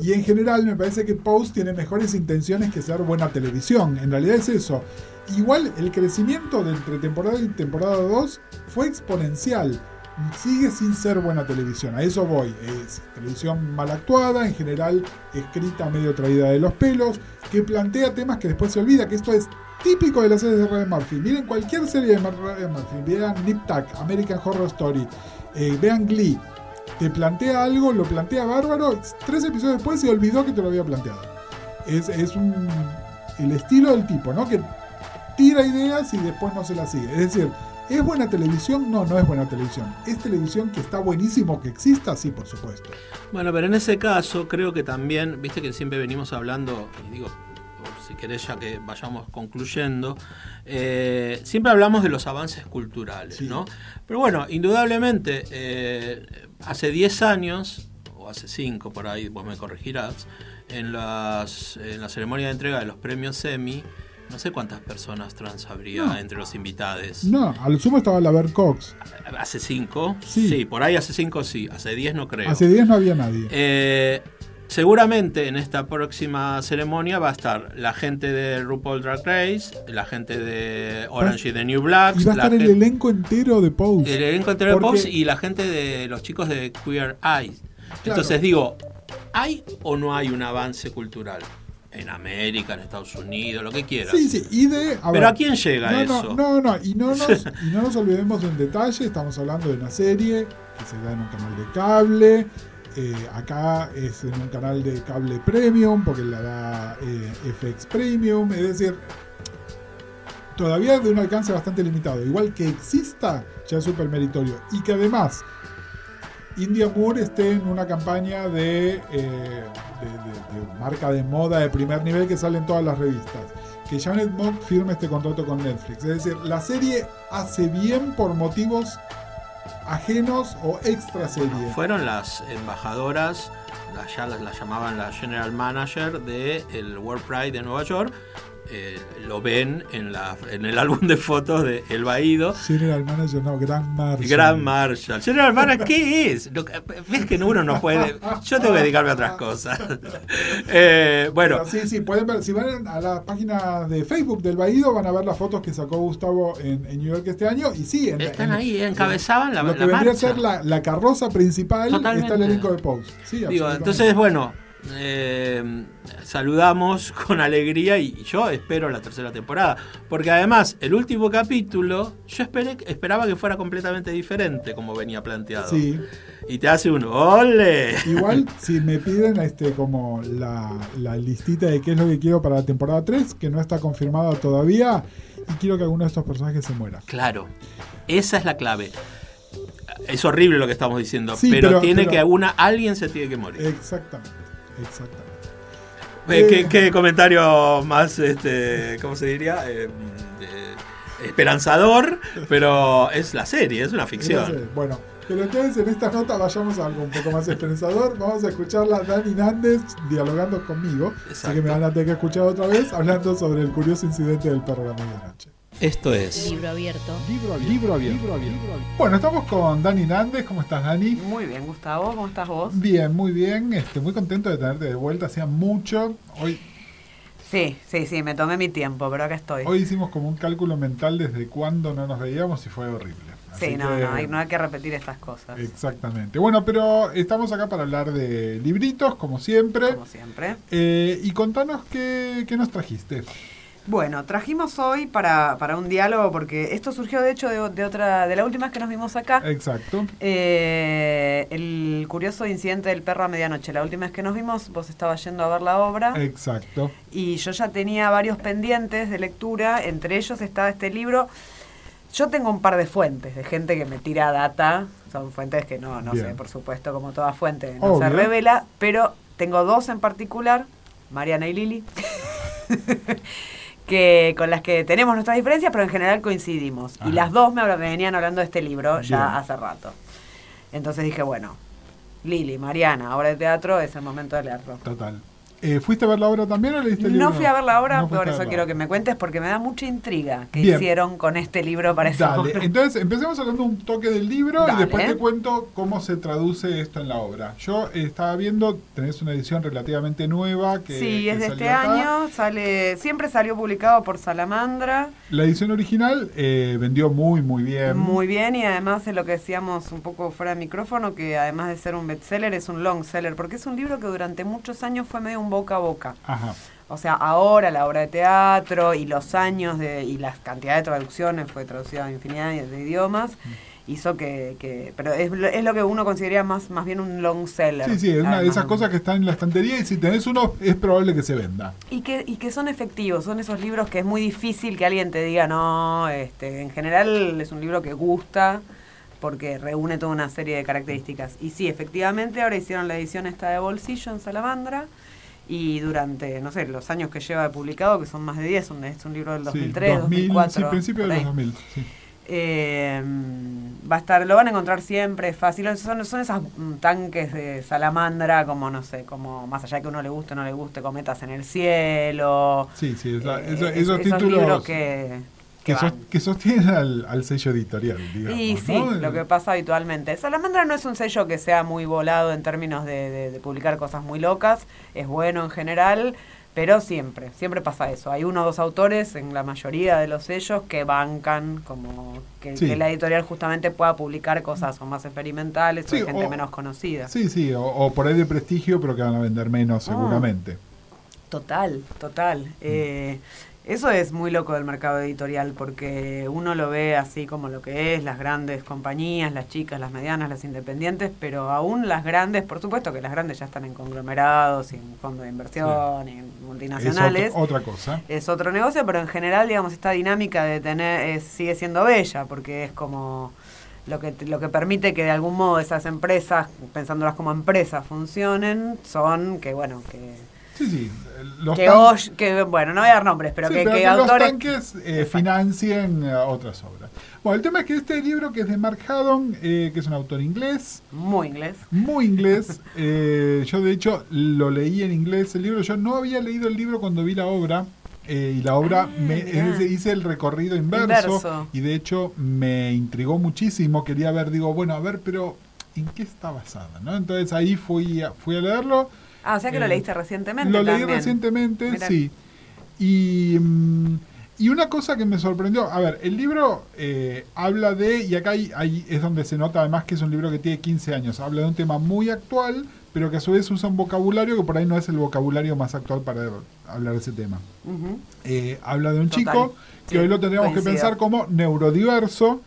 Y en general me parece que Post tiene mejores intenciones que ser buena televisión. En realidad es eso. Igual el crecimiento de entre temporada y temporada 2 fue exponencial. Sigue sin ser buena televisión, a eso voy. Es televisión mal actuada, en general escrita medio traída de los pelos, que plantea temas que después se olvida, que esto es típico de las series de Ryan Murphy. Miren cualquier serie de Ryan Murphy, vean Nip Tuck, American Horror Story, eh, vean Glee. Te plantea algo, lo plantea bárbaro, tres episodios después se olvidó que te lo había planteado. Es, es un, el estilo del tipo, ¿no? Que tira ideas y después no se las sigue. Es decir, ¿es buena televisión? No, no es buena televisión. ¿Es televisión que está buenísimo que exista? Sí, por supuesto. Bueno, pero en ese caso creo que también, viste que siempre venimos hablando, y digo, si querés ya que vayamos concluyendo, eh, siempre hablamos de los avances culturales, Sí. ¿no? Pero bueno, indudablemente, eh, hace 10 años, o hace 5 por ahí, vos me corregirás, en, las, en la ceremonia de entrega de los premios Emmy, no sé cuántas personas trans habría No. entre los invitados. No, al sumo estaba la Ver Cox. Hace 5, Sí. sí. por ahí hace 5 sí, hace 10 no creo. Hace 10 no había nadie. Eh, seguramente en esta próxima ceremonia va a estar la gente de RuPaul Drag Race, la gente de Orange is the New Black, y va a estar el elenco entero de Pose. el elenco entero de Pops y la gente de los chicos de Queer Eye. Entonces digo, ¿hay o no hay un avance cultural? En América, en Estados Unidos, lo que quieras. Sí, sí, y de. Pero ver, ¿a quién llega no, eso? No, no, no, y no, nos, y no nos olvidemos de un detalle, estamos hablando de una serie que se da en un canal de cable, eh, acá es en un canal de cable premium, porque la da eh, FX Premium, es decir, todavía de un alcance bastante limitado. Igual que exista, ya es súper meritorio. Y que además India Moore esté en una campaña de, eh, de- marca de moda de primer nivel que sale en todas las revistas. Que Janet Mock firme este contrato con Netflix. Es decir, la serie hace bien por motivos ajenos o extra serie. Fueron las embajadoras, las- ya las, llamaban la general manager del el World Pride de Nueva York. Eh, lo ven en, la, en el álbum de fotos de El Baído. General Manager, no, Grand Marshal. Gran Marshall. General Manager, ¿qué es? Lo Ves que uno no puede. Yo tengo que dedicarme a otras cosas. Eh, bueno, Pero sí, sí, pueden ver. Si van a la página de Facebook del Baído, van a ver las fotos que sacó Gustavo en, en New York este año. Y sí, en- están en- ahí, encabezaban la, Lo que la vendría a ser la, la carroza principal Totalmente. está el elenco de Pose. Sí, Digo, entonces, bueno, eh, saludamos con alegría y yo espero la tercera temporada. Porque además, el último capítulo, yo esperé, esperaba que fuera completamente diferente como venía planteado. Sí. Y te hace un ¡ole! Igual, si me piden este como la, la listita de qué es lo que quiero para la temporada 3, que no está confirmada todavía, y quiero que alguno de estos personajes se muera. Claro, esa es la clave. Es horrible lo que estamos diciendo, Sí, pero, pero- tiene pero- que una, alguien se tiene que morir. Exactamente, exactamente. Eh, ¿qué, qué comentario más, este, ¿cómo se diría? Eh, eh, esperanzador, pero es la serie, es una ficción. Bueno, pero entonces en esta nota vayamos a algo un poco más esperanzador. Vamos a escucharla a Dani Nández dialogando conmigo. Así Exacto. que me van a tener que escuchar otra vez hablando sobre el curioso incidente del perro de la medianoche. Esto es. Libro abierto. Libro abierto. Libro abierto. Bueno, estamos con Dani Nández. ¿Cómo estás, Dani? Muy bien, Gustavo, ¿cómo estás vos? Bien, muy bien. Este, muy contento de tenerte de vuelta. Hacía mucho. Hoy, Sí, sí, sí, me tomé mi tiempo, pero acá estoy. hoy hicimos como un cálculo mental desde cuándo no nos veíamos y fue horrible. sí, no, que- no, hay, no hay que repetir estas cosas, Exactamente. Bueno, pero estamos acá para hablar de libritos, como siempre. como siempre. Eh, y contanos qué, qué nos trajiste. Bueno, trajimos hoy para, para un diálogo, porque esto surgió de hecho de, de otra, de la última vez que nos vimos acá. Exacto. Eh, el curioso incidente del perro a medianoche. La última vez que nos vimos, vos estabas yendo a ver la obra Exacto. y yo ya tenía varios pendientes de lectura, entre ellos estaba este libro. Yo tengo un par de fuentes de gente que me tira data, son fuentes que no, no sé, por supuesto, como toda fuente, no se revela, pero tengo dos en particular, Mariana y Lili, que con las que tenemos nuestras diferencias, pero en general coincidimos. Ajá. Y las dos me, me venían hablando de este libro ya Bien. hace rato. Entonces dije, bueno, Lili, Mariana, obra de teatro, es el momento de leerlo. Total. Eh, ¿Fuiste a ver la obra también o leíste el libro? No fui a ver la obra, No por eso quiero que me cuentes porque me da mucha intriga que Bien. hicieron con este libro para esa Dale, obra. entonces empecemos hablando un toque del libro y después te cuento cómo se traduce esto en la obra. Yo eh, estaba viendo, tenés una edición relativamente nueva que sí, que es de este acá. año, sale, siempre salió publicado por Salamandra, La edición original eh, vendió muy, muy bien. muy bien y además es lo que decíamos un poco fuera de micrófono, que además de ser un bestseller es un long seller, porque es un libro que durante muchos años fue medio un boca a boca. Ajá. O sea, ahora la obra de teatro y los años de, y la cantidad de traducciones, fue traducida a infinidad de idiomas, Mm. Hizo que, que pero es, lo- es lo que uno consideraría más, más bien un long seller. Sí, sí, es una de esas cosas que están en la estantería y si tenés uno es probable que se venda. Y que, y que son efectivos, son esos libros que es muy difícil que alguien te diga, no, este, en general es un libro que gusta porque reúne toda una serie de características. Y sí, efectivamente, ahora hicieron la edición esta de bolsillo en Salamandra y durante, no sé, los años que lleva publicado, que son más de 10, un- es un libro del Sí, 2003, 2000, 2004. Sí, principio de los ahí. 2000. Sí. Eh, va a estar, lo van a encontrar siempre, es fácil. Son, son esos mm, tanques de salamandra, como no sé, como más allá que uno le guste o no le guste, cometas en el cielo. Sí, sí, eh, eso- es- esos libros títulos que, que que, sostienen al, al sello editorial, digamos. Y sí, ¿no? lo que pasa habitualmente. Salamandra no es un sello que sea muy volado en términos de, de- de publicar cosas muy locas, es bueno en general, pero siempre, siempre pasa eso. Hay uno o dos autores en la mayoría de los sellos que bancan como que, Sí. que la editorial justamente pueda publicar cosas o más experimentales Sí, o de gente o- menos conocida. Sí, sí, o, o por ahí de prestigio, pero que van a vender menos Ah. seguramente. Total, total. Eh, eso es muy loco del mercado editorial porque uno lo ve así como lo que es, las grandes compañías, las chicas, las medianas, las independientes, pero aún las grandes, por supuesto que las grandes ya están en conglomerados y en fondos de inversión y en Es multinacionales. otro- otra cosa. Es otro negocio, pero en general, digamos, esta dinámica de tener es- sigue siendo bella porque es como lo que lo que permite que de algún modo esas empresas, pensándolas como empresas, funcionen, son que bueno que Sí, sí. Los que, que, bueno, no voy a dar nombres, pero sí, que, pero que que los autores... tanques eh, financien eh, otras obras. Bueno, el tema es que este libro que es de Mark Haddon, eh, que es un autor inglés, Muy inglés. muy inglés, eh, yo de hecho lo leí en inglés el libro, yo no había leído el libro cuando vi la obra. eh, y la obra, Ah, me, es- hice el recorrido inverso, Inverso. y de hecho me intrigó muchísimo, quería ver, digo, bueno, a ver, pero ¿en qué está basada? ¿no? Entonces ahí fui a, fui a leerlo, Ah, o sea que lo Eh, leíste recientemente Lo leí recientemente, Mirá. sí. Y, mm, y una cosa que me sorprendió, a ver, el libro eh, habla de, y acá hay- hay- es donde se nota además que es un libro que tiene 15 años, habla de un tema muy actual, pero que a su vez usa un vocabulario que por ahí no es el vocabulario más actual para hablar de ese tema. Eh, habla de un Total, chico que sí, hoy lo tendríamos que pensar como neurodiverso,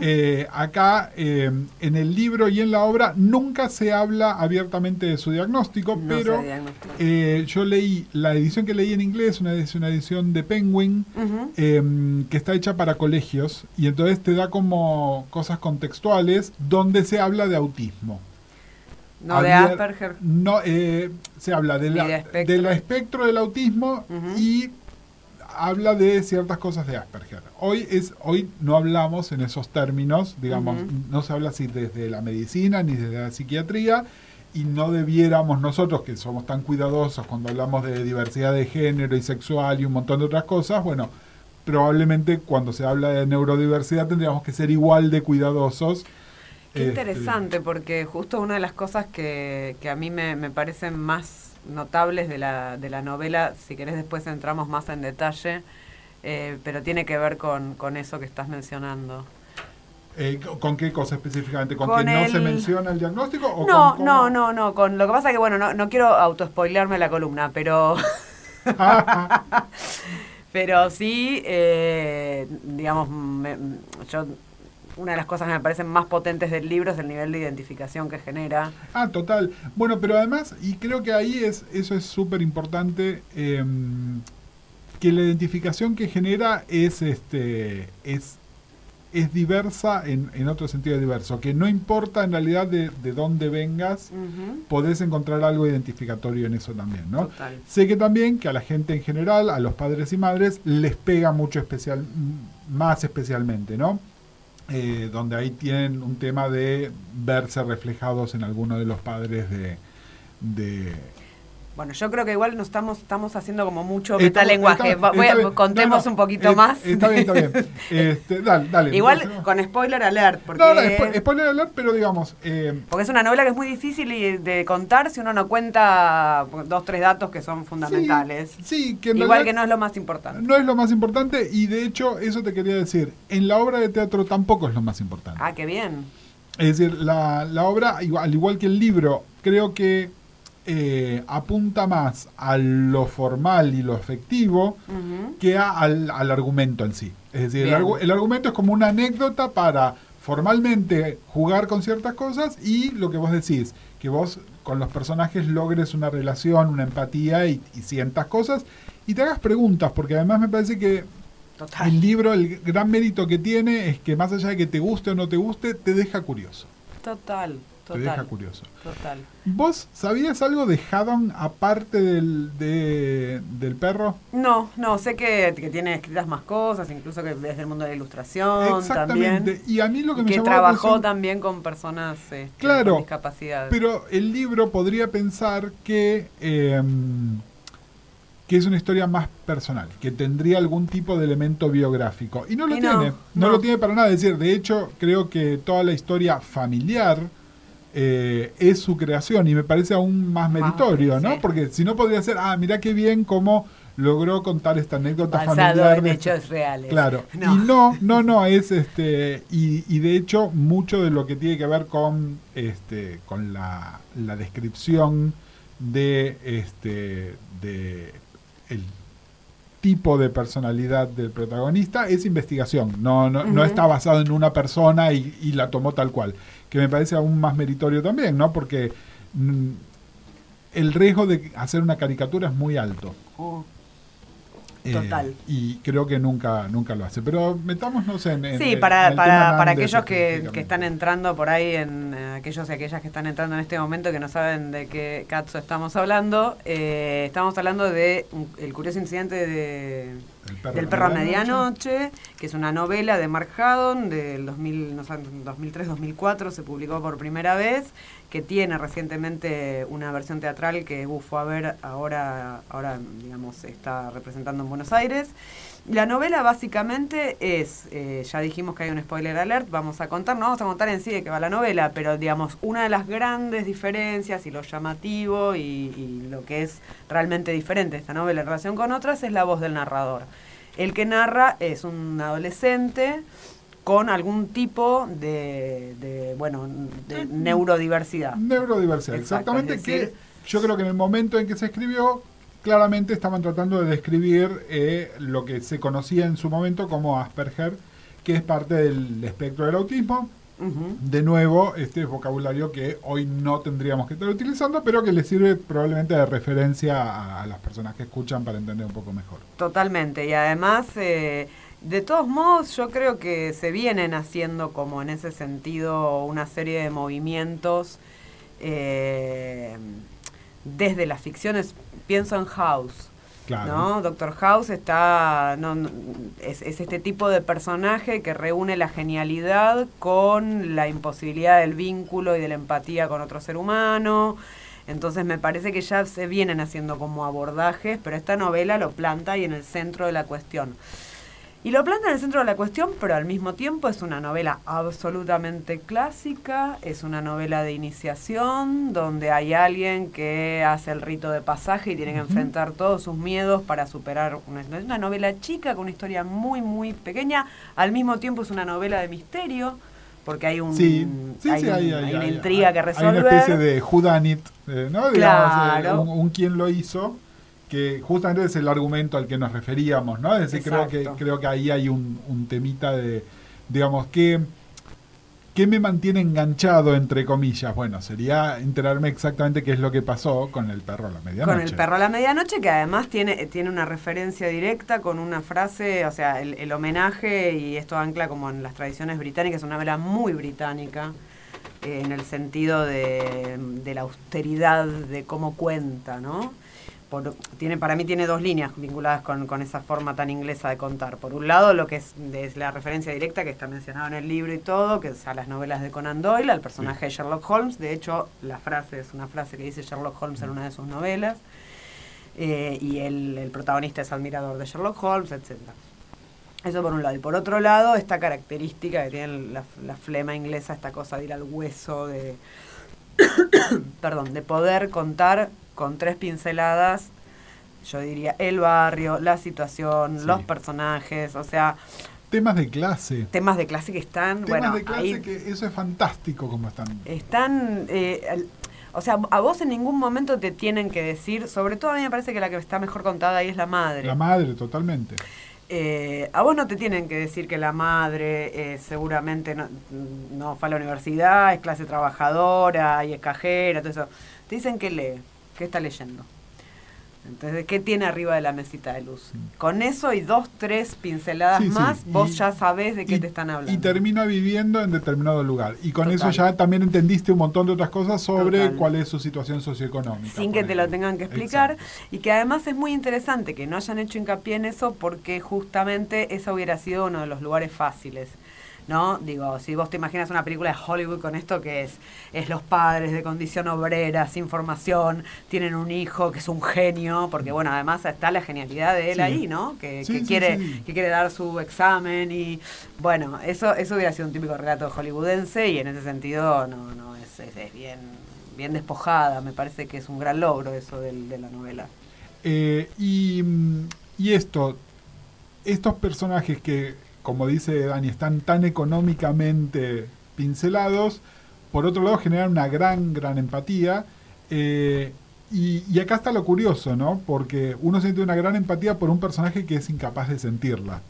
eh, acá eh, en el libro y en la obra nunca se habla abiertamente de su diagnóstico, No pero eh, yo leí la edición que leí en inglés, una, es una edición de Penguin, eh, que está hecha para colegios, y entonces te da como cosas contextuales donde se habla de autismo. No de Asperger. No, se habla de la, del espectro del autismo y habla de ciertas cosas de Asperger. Hoy es hoy no hablamos en esos términos, digamos, no se habla así desde la medicina ni desde la psiquiatría y no debiéramos nosotros que somos tan cuidadosos cuando hablamos de diversidad de género y sexual y un montón de otras cosas, bueno, probablemente cuando se habla de neurodiversidad tendríamos que ser igual de cuidadosos. Qué Este, interesante, porque justo una de las cosas que, que a mí me, me parecen más notables de la, de la novela, si querés después entramos más en detalle, eh, pero tiene que ver con, con eso que estás mencionando. Eh, ¿Con qué cosa específicamente? ¿Con, Con que no se menciona el diagnóstico? O No, con no, no, no, con lo que pasa que, bueno, no, no quiero autospoilearme la columna, pero... Pero sí, eh, digamos, me- yo una de las cosas que me parecen más potentes del libro es el nivel de identificación que genera. Ah, total. Bueno, pero además, y creo que ahí es eso es súper importante, eh, que la identificación que genera es este es es diversa en, en otro sentido diverso, que no importa en realidad de, de dónde vengas, podés encontrar algo identificatorio en eso también, ¿no? Total. Sé que también que a la gente en general, a los padres y madres, les pega mucho especial, más especialmente, ¿no? Eh, donde ahí tienen un tema de verse reflejados en alguno de los padres de... de Bueno, yo creo que igual nos estamos, estamos haciendo como mucho metalenguaje. está- Voy a- está bien. contemos No, no, un poquito eh, más. Está bien, está bien. Este, dale, dale. igual Entonces, con spoiler alert, porque, No, no, spo- spoiler alert, pero digamos... eh, porque es una novela que es muy difícil de contar si uno no cuenta dos, tres datos que son fundamentales. Sí, sí, que Igual que no es lo más importante. no es lo más importante y de hecho eso te quería decir, en la obra de teatro tampoco es lo más importante. Ah, qué bien. Es decir, la, la obra, igual- al igual que el libro, creo que eh, apunta más a lo formal y lo efectivo que a- al, al argumento en sí. Es decir, el, argumento es como una anécdota para formalmente jugar con ciertas cosas y lo que vos decís, que vos con los personajes logres una relación, una empatía y, y sientas cosas y te hagas preguntas, porque además me parece que Total. el libro, el gran mérito que tiene es que más allá de que te guste o no te guste, te deja curioso. Total. Te deja Total. curioso. Total. ¿Vos sabías algo de Haddon aparte del, de- del perro? No, no, sé que, que tiene escritas más cosas, incluso que desde el mundo de la ilustración Exactamente. también. Y a mí lo que me que llamó la trabajó atención- también con personas este, Claro, con discapacidad. Pero el libro podría pensar que, eh, que es una historia más personal, que tendría algún tipo de elemento biográfico. Y no lo Y no, tiene, no, no. lo tiene para nada. Es decir, de hecho, creo que toda la historia familiar eh, es su creación y me parece aún más meritorio, ¿no? sí. Porque si no podría ser, ah, mirá qué bien cómo logró contar esta anécdota Basado familiar. en hechos reales. Claro. No. Y no, no, no, es este. Y, y de hecho, mucho de lo que tiene que ver con este. con la, la descripción de este. de el tipo de personalidad del protagonista es investigación. No, no, no está basado en una persona y, y la tomó tal cual. Que me parece aún más meritorio también, ¿no? Porque mm, el riesgo de hacer una caricatura es muy alto. Oh, Eh, Total. y creo que nunca nunca lo hace. Pero metámonos en. en- Sí, para, en el para, tema para aquellos que, que están entrando por ahí, en eh, aquellos y aquellas que están entrando en este momento que no saben de qué Katsu estamos hablando, eh, estamos hablando de un- El curioso incidente de, El perro del a perro a medianoche. que es una novela de Mark Haddon del 2000, no sé, 2003-2004, se publicó por primera vez, que tiene recientemente una versión teatral que fue a ver ahora, ahora digamos, está representando en Buenos Aires. La novela básicamente es, eh, ya dijimos que hay un spoiler alert, vamos a contar, no vamos a contar en sí de qué va la novela, pero digamos, una de las grandes diferencias y lo llamativo y, y lo que es realmente diferente esta novela en relación con otras es la voz del narrador. El que narra es un adolescente con algún tipo de, de, bueno, de neurodiversidad. Neurodiversidad, Exacto, exactamente. decir- que yo creo que en el momento en que se escribió, claramente estaban tratando de describir eh, lo que se conocía en su momento como Asperger, que es parte del espectro del autismo. De nuevo, este es vocabulario que hoy no tendríamos que estar utilizando, pero que le sirve probablemente de referencia a, a las personas que escuchan para entender un poco mejor. Totalmente, y además, eh, de todos modos, yo creo que se vienen haciendo como en ese sentido una serie de movimientos eh, desde las ficciones, pienso en House. Claro. ¿no? Doctor House está no, no, es, es este tipo de personaje que reúne la genialidad con la imposibilidad del vínculo y de la empatía con otro ser humano. Entonces me parece que ya se vienen haciendo como abordajes, pero esta novela lo planta ahí en el centro de la cuestión. Y lo planta en el centro de la cuestión, pero al mismo tiempo es una novela absolutamente clásica, es una novela de iniciación, donde hay alguien que hace el rito de pasaje y tiene que enfrentar todos sus miedos para superar una... Es una novela chica con una historia muy, muy pequeña, al mismo tiempo es una novela de misterio, porque hay un Sí, sí, hay, sí, un- hay, hay hay- una hay- intriga que hay resolver. una especie de whodunit, eh, ¿no? Digamos, Claro. eh, un, un quién lo hizo, que justamente es el argumento al que nos referíamos, ¿no? Es decir, creo que, creo que ahí hay un, un temita de, digamos, que... ¿Qué me mantiene enganchado, entre comillas? Bueno, sería enterarme exactamente qué es lo que pasó con el perro a la medianoche. Con el perro a la medianoche, que además tiene, tiene una referencia directa con una frase, o sea, el, el homenaje, y esto ancla como en las tradiciones británicas, una novela muy británica, eh, en el sentido de, de la austeridad de cómo cuenta, ¿no? Por- tiene, para mí tiene dos líneas vinculadas con, con esa forma tan inglesa de contar. Por un lado, lo que es, es la referencia directa que está mencionado en el libro y todo, que es a las novelas de Conan Doyle, al personaje de Sherlock Holmes. De hecho, la frase es una frase que dice Sherlock Holmes en una de sus novelas. Eh, y el, el protagonista es admirador de Sherlock Holmes, etc. Eso por un lado. Y por otro lado, esta característica que tiene la, la flema inglesa, esta cosa de ir al hueso, de, perdón, de poder contar con tres pinceladas, yo diría, el barrio, la situación, Sí. los personajes, o sea, Temas de clase. temas de clase que están, Temas bueno, de clase ahí que eso es fantástico como están. están, eh, al- o sea, a vos en ningún momento te tienen que decir, sobre todo a mí me parece que la que está mejor contada ahí es la madre. La madre, totalmente. Eh, a vos no te tienen que decir que la madre eh, seguramente no, no fue a la universidad, es clase trabajadora y es cajera, todo eso. Te dicen que lee, que está leyendo. Entonces, ¿qué tiene arriba de la mesita de luz? Con eso y dos, tres pinceladas Sí, sí, más, vos y- ya sabés de qué y- te están hablando. Y termina viviendo en determinado lugar. Y con Total. eso ya también entendiste un montón de otras cosas sobre Total. cuál es su situación socioeconómica. sin que te lo tengan que explicar Exacto. y que además es muy interesante que no hayan hecho hincapié en eso porque justamente eso hubiera sido uno de los lugares fáciles. ¿No? Digo, si vos te imaginas una película de Hollywood con esto que es, es los padres de condición obrera, sin formación, tienen un hijo que es un genio, porque bueno, además está la genialidad de él Sí. ahí, ¿no? Que, Sí, que sí, quiere, que quiere dar su examen y bueno, eso, eso hubiera sido un típico relato hollywoodense y en ese sentido no, no, es, es- es bien, bien despojada, me parece que es un gran logro eso del- de la novela. Eh, y, y esto, estos personajes que, como dice Dani, están tan económicamente pincelados, por otro lado generan una gran, gran empatía. eh, y, y acá está lo curioso, ¿no? Porque uno siente una gran empatía por un personaje que es incapaz de sentirla.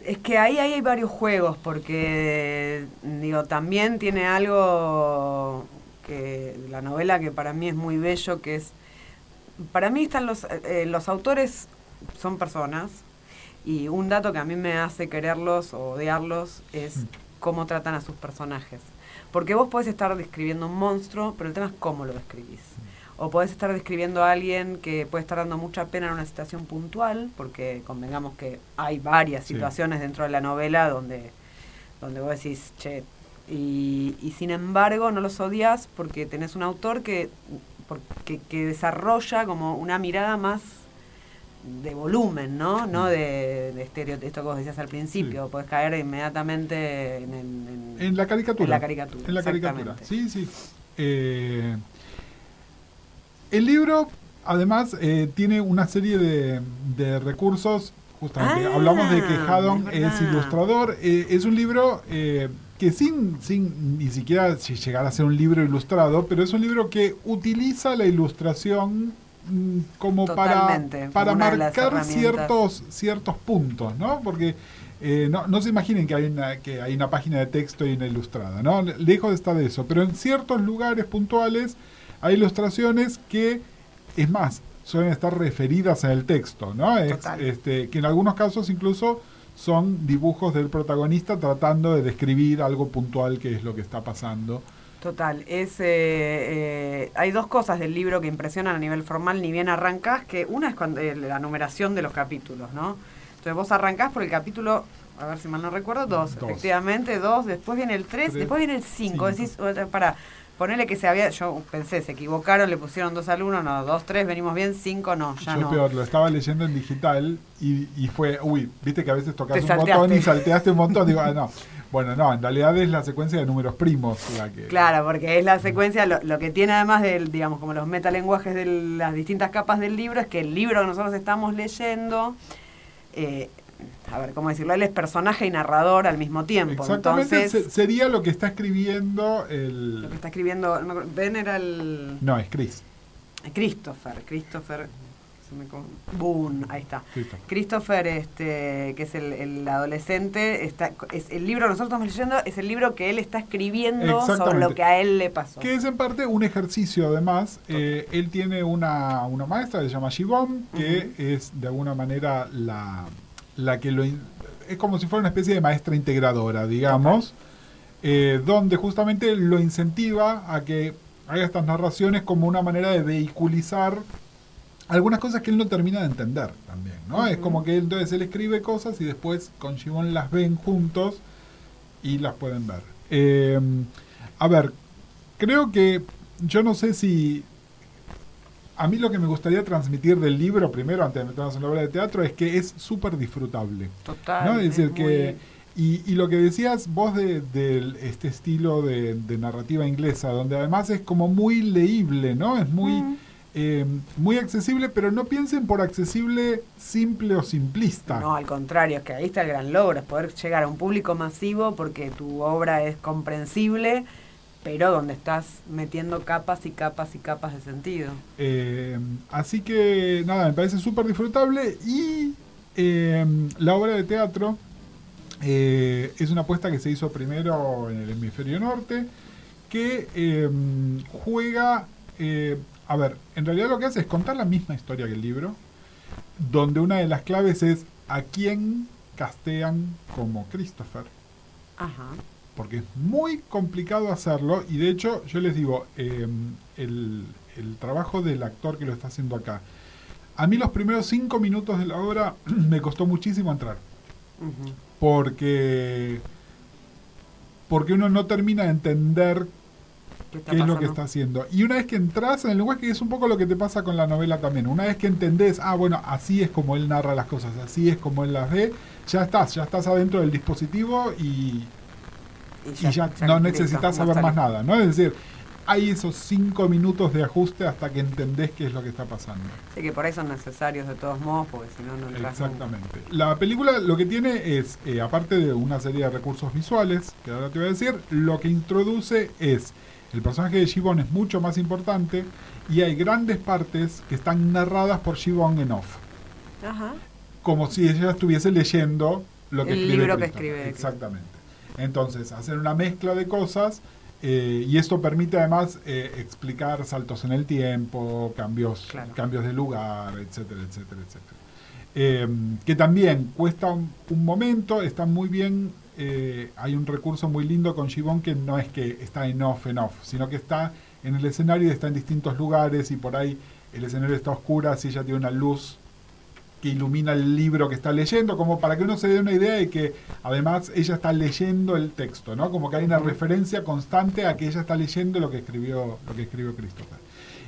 Es que ahí, ahí hay varios juegos, porque digo, también tiene algo que la novela que para mí es muy bello, que es, para mí están los, eh, los autores son personas, y un dato que a mí me hace quererlos o odiarlos es Mm. cómo tratan a sus personajes. Porque vos podés estar describiendo un monstruo, pero el tema es cómo lo describís. O podés estar describiendo a alguien que puede estar dando mucha pena en una situación puntual, porque convengamos que hay varias Sí. situaciones dentro de la novela donde, donde vos decís, che, y, y sin embargo no los odias porque tenés un autor que, porque, que desarrolla como una mirada más de volumen, ¿no? No de, de estereo- esto que vos decías al principio, Sí. podés caer inmediatamente en, en- en- En la caricatura. En la caricatura, En la caricatura. Sí, sí. Eh, el libro, además, eh, tiene una serie de, de recursos. Justamente, Ah, hablamos de que Haddon es ilustrador. eh, es un libro eh, que sin, sin ni siquiera si llegara a ser un libro ilustrado, pero es un libro que utiliza la ilustración mm, como para, Totalmente, para marcar ciertos, ciertos puntos, ¿no? Porque eh, no, no se imaginen que hay, una, que hay una página de texto y una ilustrada, ¿no? Lejos está de eso. Pero en ciertos lugares puntuales hay ilustraciones que, es más, suelen estar referidas en el texto, ¿no? Es, este, que en algunos casos incluso son dibujos del protagonista tratando de describir algo puntual que es lo que está pasando Total, es, eh, eh, hay dos cosas del libro que impresionan a nivel formal, ni bien arrancás, que una es cuando, eh, la numeración de los capítulos, ¿no? Entonces vos arrancás por el capítulo, a ver si mal no recuerdo, dos, Dos. efectivamente, dos, después viene el tres, Tres, después viene el cinco, decís, para, ponele que se había, yo pensé, se equivocaron, le pusieron dos al uno, no, dos, tres, venimos bien, cinco, no, ya Yo no. peor, lo estaba leyendo en digital y, y fue, uy, viste que a veces tocas Te un salteaste. botón y salteaste un montón. Digo, ah, no. Bueno, no, en realidad es la secuencia de números primos la que. Claro, porque es la secuencia, lo, lo que tiene además del, digamos, como los metalenguajes de las distintas capas del libro, es que el libro que nosotros estamos leyendo, eh, a ver, ¿cómo decirlo? Él es personaje y narrador al mismo tiempo. Exactamente Entonces, se- sería lo que está escribiendo lo que el. está escribiendo, no Ben era el No, es Chris. Christopher, Christopher, se me con- Boone, ahí está. Christopher. Christopher, este, que es el, el adolescente, está, es el libro que nosotros estamos leyendo, es el libro que él está escribiendo sobre lo que a él le pasó. Que es en parte un ejercicio, además. Eh, él tiene una, una maestra que se llama Shibon, que es de alguna manera la, la que lo. in- Es como si fuera una especie de maestra integradora, digamos, eh, donde justamente lo incentiva a que haga estas narraciones como una manera de vehiculizar algunas cosas que él no termina de entender también, ¿no? Es como que él, entonces él escribe cosas y después con Shibon las ven juntos y las pueden ver. Eh, a ver, creo que yo no sé si a mí lo que me gustaría transmitir del libro primero antes de meternos en la obra de teatro es que es súper disfrutable Total. ¿no? Es decir, es que. Y, y lo que decías vos de, de este estilo de, de narrativa inglesa, donde además es como muy leíble, ¿no? Es muy. Eh, muy accesible, pero no piensen por accesible simple o simplista. No, al contrario, es que ahí está el gran logro, es poder llegar a un público masivo porque tu obra es comprensible, pero donde estás metiendo capas y capas y capas de sentido. Eh, así que nada, me parece súper disfrutable y eh, la obra de teatro es una apuesta que se hizo primero en el hemisferio norte, que juega, eh, a ver, en realidad lo que hace es contar la misma historia que el libro, donde una de las claves es a quién castean como Christopher. Ajá. porque es muy complicado hacerlo y de hecho yo les digo, eh, el, el trabajo del actor que lo está haciendo acá, a mí los primeros cinco minutos de la obra me costó muchísimo entrar, porque, porque uno no termina de entender ¿Qué está qué es lo que está haciendo. Y una vez que entras en el lenguaje, que es un poco lo que te pasa con la novela también, una vez que entendés, ah, bueno, así es como él narra las cosas, así es como él las ve, ya estás, ya estás adentro del dispositivo y, y ya, no listo, necesitas saber más nada, ¿no? Es decir, hay esos cinco minutos de ajuste hasta que entendés qué es lo que está pasando. Sí, que por ahí son necesarios de todos modos, porque si no, no entras nunca. Exactamente. La película lo que tiene es, eh, aparte de una serie de recursos visuales, que ahora te voy a decir, lo que introduce es, el personaje de Shibon es mucho más importante y hay grandes partes que están narradas por Shibon en off, Ajá. como si ella estuviese leyendo lo que El escribe libro que escribe. Exactamente. Entonces, hacer una mezcla de cosas eh, y esto permite además eh, explicar saltos en el tiempo, cambios, Claro. cambios de lugar, etcétera, etcétera, etcétera. Eh, que también cuesta un, un momento, está muy bien, eh, hay un recurso muy lindo con Shibon que no es que está en off, en off, sino que está en el escenario y está en distintos lugares y por ahí el escenario está oscuro, así ella tiene una luz que ilumina el libro que está leyendo, como para que uno se dé una idea de que además ella está leyendo el texto, ¿no? Como que hay una referencia constante a que ella está leyendo lo que escribió, lo que escribió Christopher.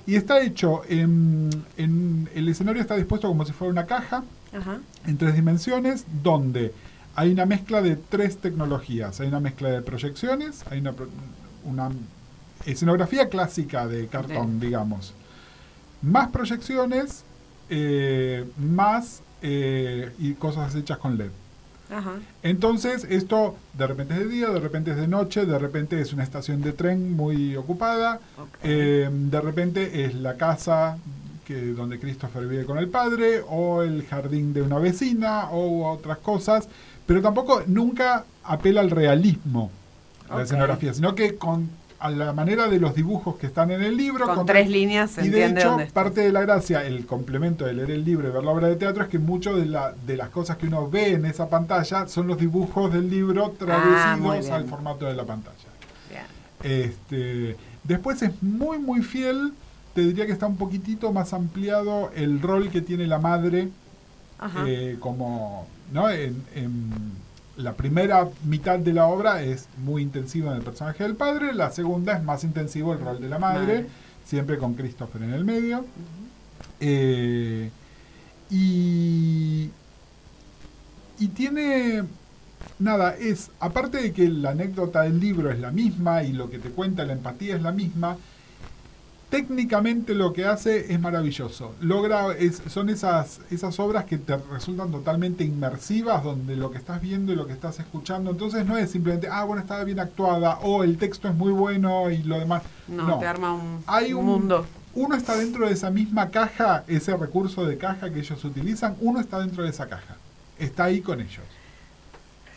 Y está hecho en, en- el escenario está dispuesto como si fuera una caja Ajá. en tres dimensiones, donde hay una mezcla de tres tecnologías. Hay una mezcla de proyecciones, hay una, una escenografía clásica de cartón, digamos. Más proyecciones, eh, más eh, y cosas hechas con LED. Ajá. Entonces, esto de repente es de día, de repente es de noche, de repente es una estación de tren muy ocupada, eh, de repente es la casa que, donde Christopher vive con el padre, o el jardín de una vecina, o otras cosas, pero tampoco nunca apela al realismo la Ok. escenografía, sino que con a la manera de los dibujos que están en el libro. Con con- tres líneas se y de hecho, dónde parte de la gracia, el complemento de leer el libro y ver la obra de teatro es que mucho de, la, de las cosas que uno ve en esa pantalla son los dibujos del libro Ah, traducidos al formato de la pantalla. Bien. Este, después es muy, muy fiel. Te diría que está un poquitito más ampliado el rol que tiene la madre eh, como ¿no? En, en la primera mitad de la obra es muy intensiva en el personaje del padre, la segunda es más intensivo el rol de la madre, Madre. siempre con Christopher en el medio. Eh, y, y tiene, nada, es, aparte de que la anécdota del libro es la misma y lo que te cuenta la empatía es la misma, técnicamente lo que hace es maravilloso. Logra, es- son esas, esas obras que te resultan totalmente inmersivas, donde lo que estás viendo y lo que estás escuchando, entonces no es simplemente, ah, bueno, está bien actuada, o el texto es muy bueno y lo demás. No, te arma un, Hay un un- mundo. Uno está dentro de esa misma caja, ese recurso de caja que ellos utilizan, uno está dentro de esa caja. Está ahí con ellos.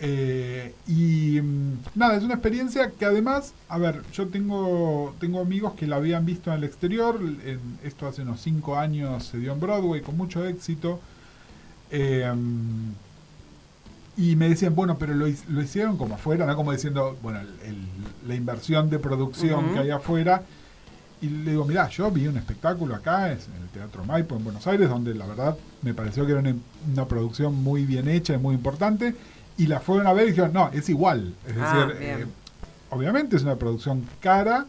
Eh, y mm, nada, es una experiencia que además, a ver, yo tengo, tengo amigos que la habían visto en el exterior, en, esto hace unos 5 años se dio en Broadway con mucho éxito. Eh, y me decían, bueno, pero lo, hic- lo hicieron como afuera, ¿no? Como diciendo, bueno, el- el- la inversión de producción que hay afuera. Y le digo, mirá, yo vi un espectáculo acá, es en el Teatro Maipo, en Buenos Aires, donde la verdad me pareció que era una, una producción muy bien hecha y muy importante. Y la fueron a ver y dijeron, no, es igual. Es Ah, decir, eh, obviamente es una producción cara,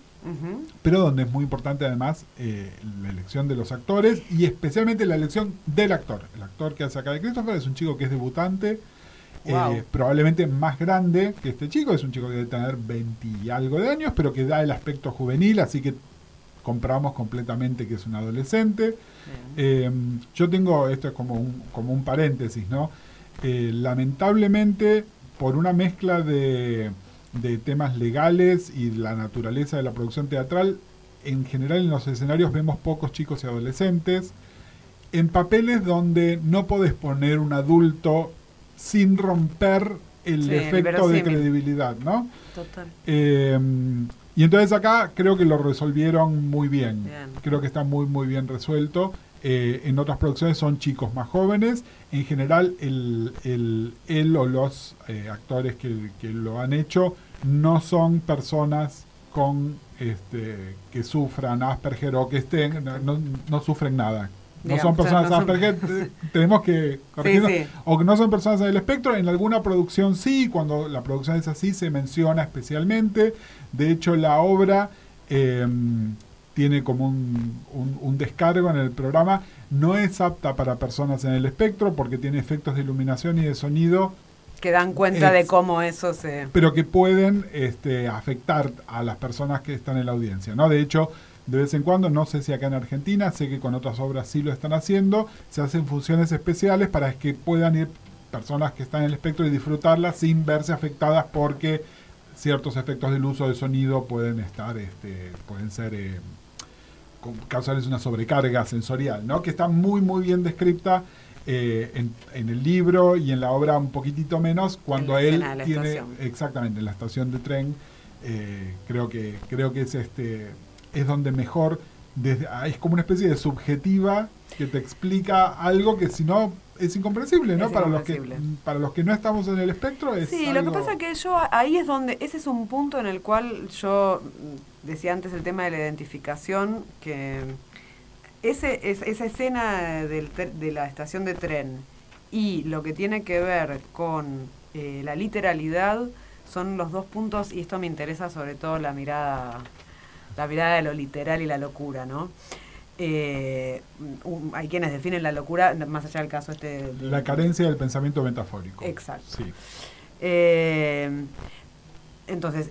pero donde es muy importante además eh, la elección de los actores y especialmente la elección del actor. El actor que hace acá de Christopher es un chico que es debutante, Wow. eh, probablemente más grande que este chico, es un chico que debe tener 20 y algo de años, pero que da el aspecto juvenil, así que compramos completamente que es un adolescente. Eh, yo tengo, esto es como un, como un paréntesis, ¿no? Eh, lamentablemente, por una mezcla de, de temas legales y la naturaleza de la producción teatral, en general en los escenarios vemos pocos chicos y adolescentes, en papeles donde no podés poner un adulto sin romper el Sí, el efecto de credibilidad, ¿no? Total. Eh, y entonces acá creo que lo resolvieron muy bien. Bien. Creo que está muy muy bien resuelto. Eh, en otras producciones son chicos más jóvenes. En general, el, el- él o los eh, actores que, que lo han hecho no son personas con este, que sufran Asperger o que estén, no, no- sufren nada. No Digamos, son o sea, personas no Asperger, te- tenemos que corregirnos. sí. o que no son personas del espectro, en alguna producción sí, cuando la producción es así se menciona especialmente. De hecho, la obra eh, tiene como un, un- un descargo en el programa, no es apta para personas en el espectro porque tiene efectos de iluminación y de sonido, Que dan cuenta Es- de cómo eso se... pero que pueden este, afectar a las personas que están en la audiencia. ¿no? De hecho, de vez en cuando, no sé si acá en Argentina, sé que con otras obras sí lo están haciendo, se hacen funciones especiales para que puedan ir personas que están en el espectro y disfrutarlas sin verse afectadas porque ciertos efectos del uso del sonido pueden estar, este, pueden ser... eh, causarles una sobrecarga sensorial, ¿no? Que está muy, muy bien descrita eh, en, en el libro y en la obra un poquitito menos cuando él de tiene estación. exactamente en la estación de tren. eh, creo que creo que es este es donde mejor desde, ah, es como una especie de subjetiva que te explica algo que si no es incomprensible, ¿no? Es para los que para los que no estamos en el espectro es Sí, lo que pasa que yo ahí es donde, ese es un punto en el cual yo decía antes el tema de la identificación, que ese, es- esa escena del de la estación de tren y lo que tiene que ver con eh, la literalidad son los dos puntos, y esto me interesa sobre todo la mirada, la mirada de lo literal y la locura, ¿no? Eh, un- hay quienes definen la locura, más allá del caso este... de- la carencia del pensamiento metafórico. Exacto. Sí. Eh, entonces,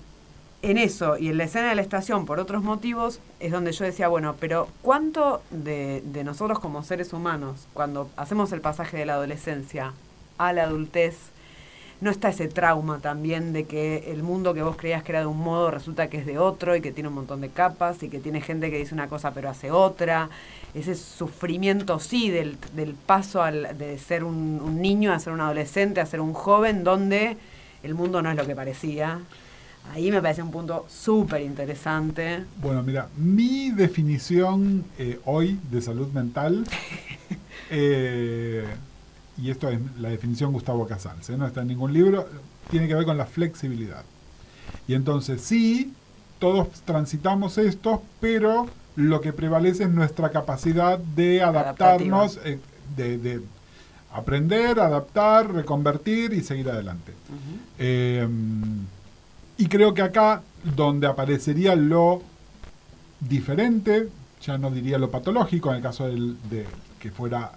en eso y en la escena de la estación, por otros motivos, es donde yo decía, bueno, pero ¿cuánto de, de nosotros como seres humanos, cuando hacemos el pasaje de la adolescencia a la adultez, no está ese trauma también de que el mundo que vos creías que era de un modo resulta que es de otro y que tiene un montón de capas y que tiene gente que dice una cosa pero hace otra? Ese sufrimiento, sí, del, del paso al, de ser un, un niño a ser un adolescente, a ser un joven, donde el mundo no es lo que parecía. Ahí me parece un punto súper interesante. Bueno, mira, mi definición eh, hoy de salud mental, eh, y esto es la definición Gustavo Casals, ¿eh? no está en ningún libro, tiene que ver con la flexibilidad. Y entonces sí, todos transitamos esto, pero lo que prevalece es nuestra capacidad de adaptarnos, eh, de, de aprender, adaptar, reconvertir y seguir adelante. Eh, y creo que acá, donde aparecería lo diferente, ya no diría lo patológico, en el caso del- de que fuera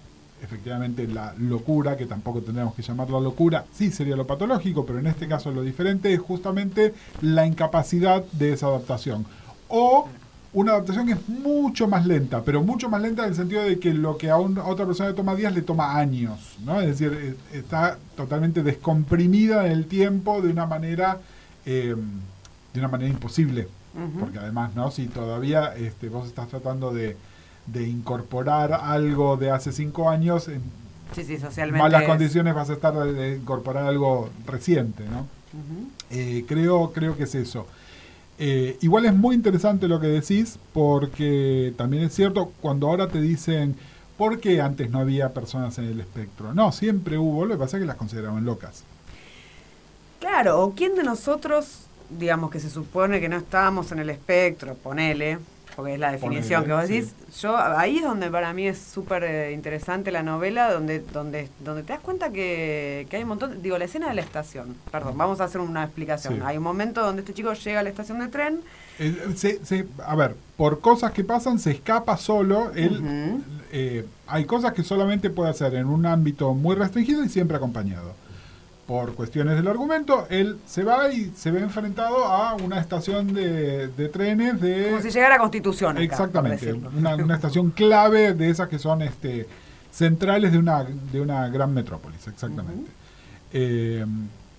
efectivamente la locura, que tampoco tendríamos que llamarla locura, sí sería lo patológico, pero en este caso lo diferente es justamente la incapacidad de esa adaptación. O una adaptación que es mucho más lenta, pero mucho más lenta en el sentido de que lo que a, un- a otra persona le toma días le toma años, ¿no? Es decir, eh, está totalmente descomprimida en el tiempo de una manera eh, de una manera imposible, porque además, ¿no? Si todavía este, vos estás tratando de, de incorporar algo de hace cinco años, en Sí, sí, socialmente. malas es- condiciones vas a estar de, incorporar algo reciente, ¿no? Eh, creo, creo que es eso. Eh, igual es muy interesante lo que decís, porque también es cierto, cuando ahora te dicen, ¿por qué antes no había personas en el espectro? No, siempre hubo, lo que pasa es que las consideraban locas. Claro, o quién de nosotros, digamos que se supone que no estábamos en el espectro, ponele, porque es la definición Ponele, que vos sí. decís, yo ahí es donde para mí es súper eh, interesante la novela, donde, donde, donde te das cuenta que, que hay un montón, digo, la escena de la estación, perdón, vamos a hacer una explicación. Sí. Hay un momento donde este chico llega a la estación de tren, Eh, se- se- a ver, por cosas que pasan se escapa solo. Él, eh, hay cosas que solamente puede hacer en un ámbito muy restringido y siempre acompañado. Por cuestiones del argumento, él se va y se ve enfrentado a una estación de, de trenes de... como si llegara a Constitución. acá, Exactamente, una, una estación clave de esas que son este, centrales de una, de una gran metrópolis, exactamente. Eh,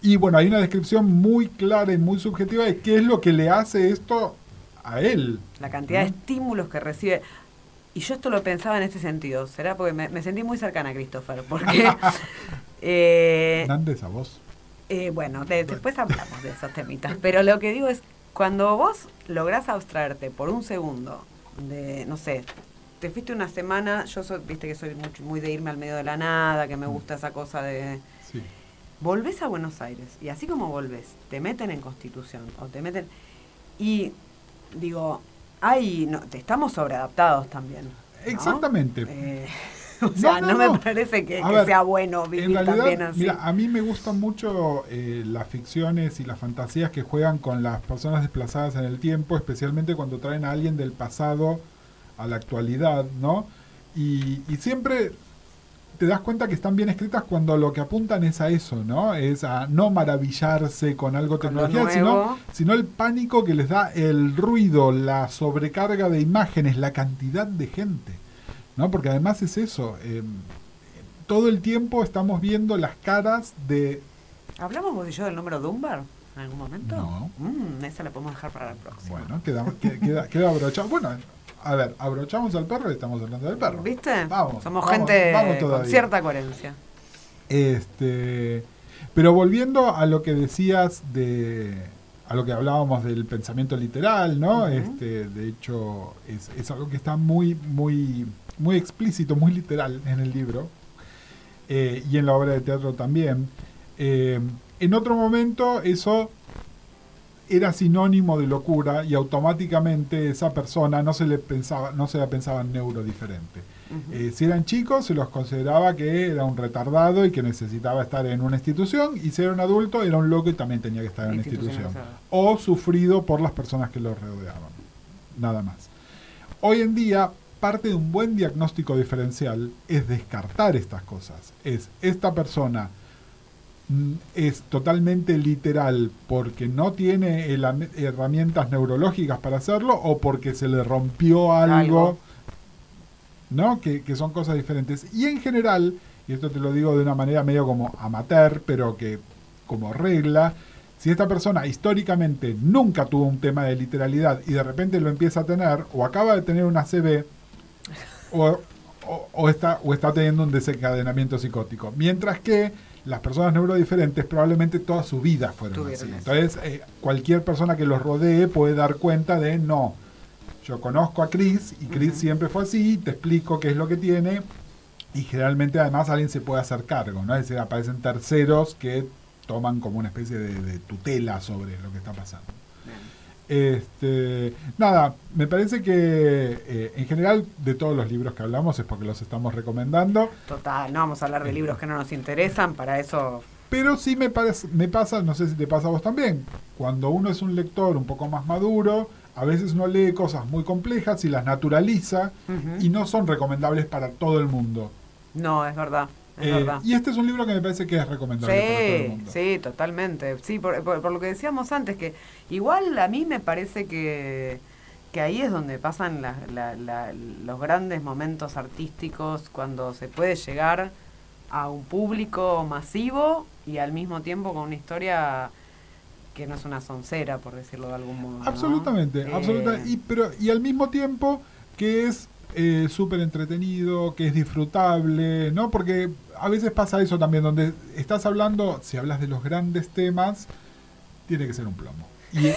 y bueno, hay una descripción muy clara y muy subjetiva de qué es lo que le hace esto a él. La cantidad de ¿no? estímulos que recibe. Y yo esto lo pensaba en este sentido. ¿Será? Porque me, me sentí muy cercana a Christopher. Porque. eh, a vos. eh, bueno, de- después hablamos de esos temitas. Pero lo que digo es: cuando vos lográs abstraerte por un segundo de. No sé. Te fuiste una semana. Yo viste que soy mucho, muy de irme al medio de la nada. Que me gusta esa cosa de. Sí. Volvés a Buenos Aires y así como volvés, te meten en Constitución o te meten y digo, hay no, estamos sobreadaptados también. ¿no? Exactamente. Eh, o sea, no, me parece que, A que ver, sea bueno vivir realidad, también así. mira, a mí me gustan mucho eh, las ficciones y las fantasías que juegan con las personas desplazadas en el tiempo, especialmente cuando traen a alguien del pasado a la actualidad, ¿no? Y, y siempre te das cuenta que están bien escritas cuando lo que apuntan es a eso, ¿no? Es a no maravillarse con algo Con lo tecnología, sino, el pánico que les da el ruido, la sobrecarga de imágenes, la cantidad de gente, ¿no? Porque además es eso. eh, todo el tiempo estamos viendo las caras de... ¿Hablamos vos y yo del número Dunbar en algún momento? No. Mm, esa la podemos dejar para la próxima. Bueno, queda, que- queda. Bueno, a ver, abrochamos al perro y estamos hablando del perro. ¿Viste? Vamos, Somos vamos, gente vamos con cierta coherencia. Este, pero volviendo a lo que decías de a lo que hablábamos del pensamiento literal, ¿no? Este, de hecho, es, es algo que está muy, muy, muy explícito, muy literal en el libro eh, y en la obra de teatro también. Eh, en otro momento eso era sinónimo de locura y automáticamente esa persona no se le pensaba, no se la pensaba neurodiferente. Eh, si eran chicos, se los consideraba que era un retardado y que necesitaba estar en una institución, y si era un adulto, era un loco y también tenía que estar en una institución. O sufrido por las personas que lo rodeaban. Nada más. Hoy en día, parte de un buen diagnóstico diferencial es descartar estas cosas. Es esta persona es totalmente literal porque no tiene el- herramientas neurológicas para hacerlo o porque se le rompió algo, Algo. ¿no? Que, que son cosas diferentes. Y en general, y esto te lo digo de una manera medio como amateur, pero que como regla, si esta persona históricamente nunca tuvo un tema de literalidad y de repente lo empieza a tener, o acaba de tener una CB, o, o- o está, o está teniendo un desencadenamiento psicótico. Mientras que las personas neurodiferentes probablemente toda su vida fueron Tuvieron así. eso. Entonces, eh, cualquier persona que los rodee puede dar cuenta de no. Yo conozco a Chris y Chris siempre fue así, te explico qué es lo que tiene y generalmente además alguien se puede hacer cargo, ¿no? Es decir, aparecen terceros que toman como una especie de, de tutela sobre lo que está pasando. Bien. Este, nada, me parece que eh, en general de todos los libros que hablamos es porque los estamos recomendando. Total, no vamos a hablar de libros que no nos interesan, para eso Pero sí me, parece, me pasa, no sé si te pasa a vos también, cuando uno es un lector un poco más maduro, a veces uno lee cosas muy complejas y las naturaliza y no son recomendables para todo el mundo. no, es verdad. Es Eh, verdad. y este es un libro que me parece que es recomendable para todo el Sí, mundo. sí, totalmente. Sí, por, por- por lo que decíamos antes, que igual a mí me parece que, que ahí es donde pasan la- la- la- los grandes momentos artísticos, cuando se puede llegar a un público masivo y al mismo tiempo con una historia que no es una soncera, por decirlo de algún modo. ¿no? Absolutamente, Eh, absolutamente. Y, pero, y al mismo tiempo que es eh, súper entretenido, que es disfrutable, ¿no? Porque a veces pasa eso también, donde estás hablando, si hablas de los grandes temas, tiene que ser un plomo. Y, y-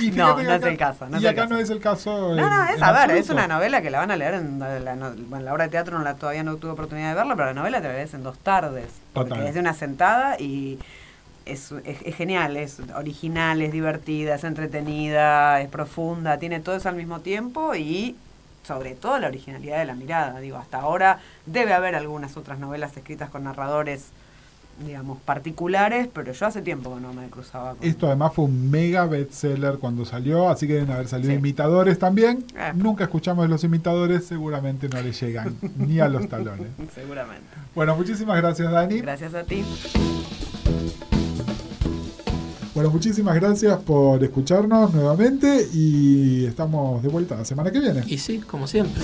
y No, no es el caso, no y acá caso. no es el caso. No, no, es a ver, es una novela que la van a leer en la, la no- bueno, la obra de teatro no la, todavía no tuve oportunidad de verla, pero la novela te la lees en dos tardes. Porque Total. es de una sentada y es, es- es genial, es original, es divertida, es entretenida, es profunda, tiene todo eso al mismo tiempo y sobre todo la originalidad de la mirada. Digo, hasta ahora debe haber algunas otras novelas escritas con narradores, digamos, particulares, pero yo hace tiempo que no me cruzaba con... Esto además fue un mega bestseller cuando salió, así que deben haber salido Sí. imitadores también. Eh. Nunca escuchamos de los imitadores, seguramente no le llegan ni a los talones. Seguramente. Bueno, muchísimas gracias Dani. Gracias a ti. Bueno, muchísimas gracias por escucharnos nuevamente y estamos de vuelta la semana que viene. Y sí, como siempre.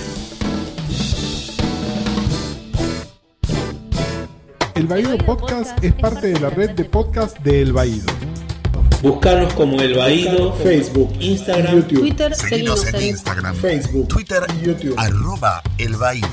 El Baído Podcast es parte de la red de podcast de El Baído. Buscarnos como El Baído, Facebook, Instagram, YouTube, Twitter, Seguinos seguimos en en Instagram, Facebook, Twitter y YouTube. arroba el Baído.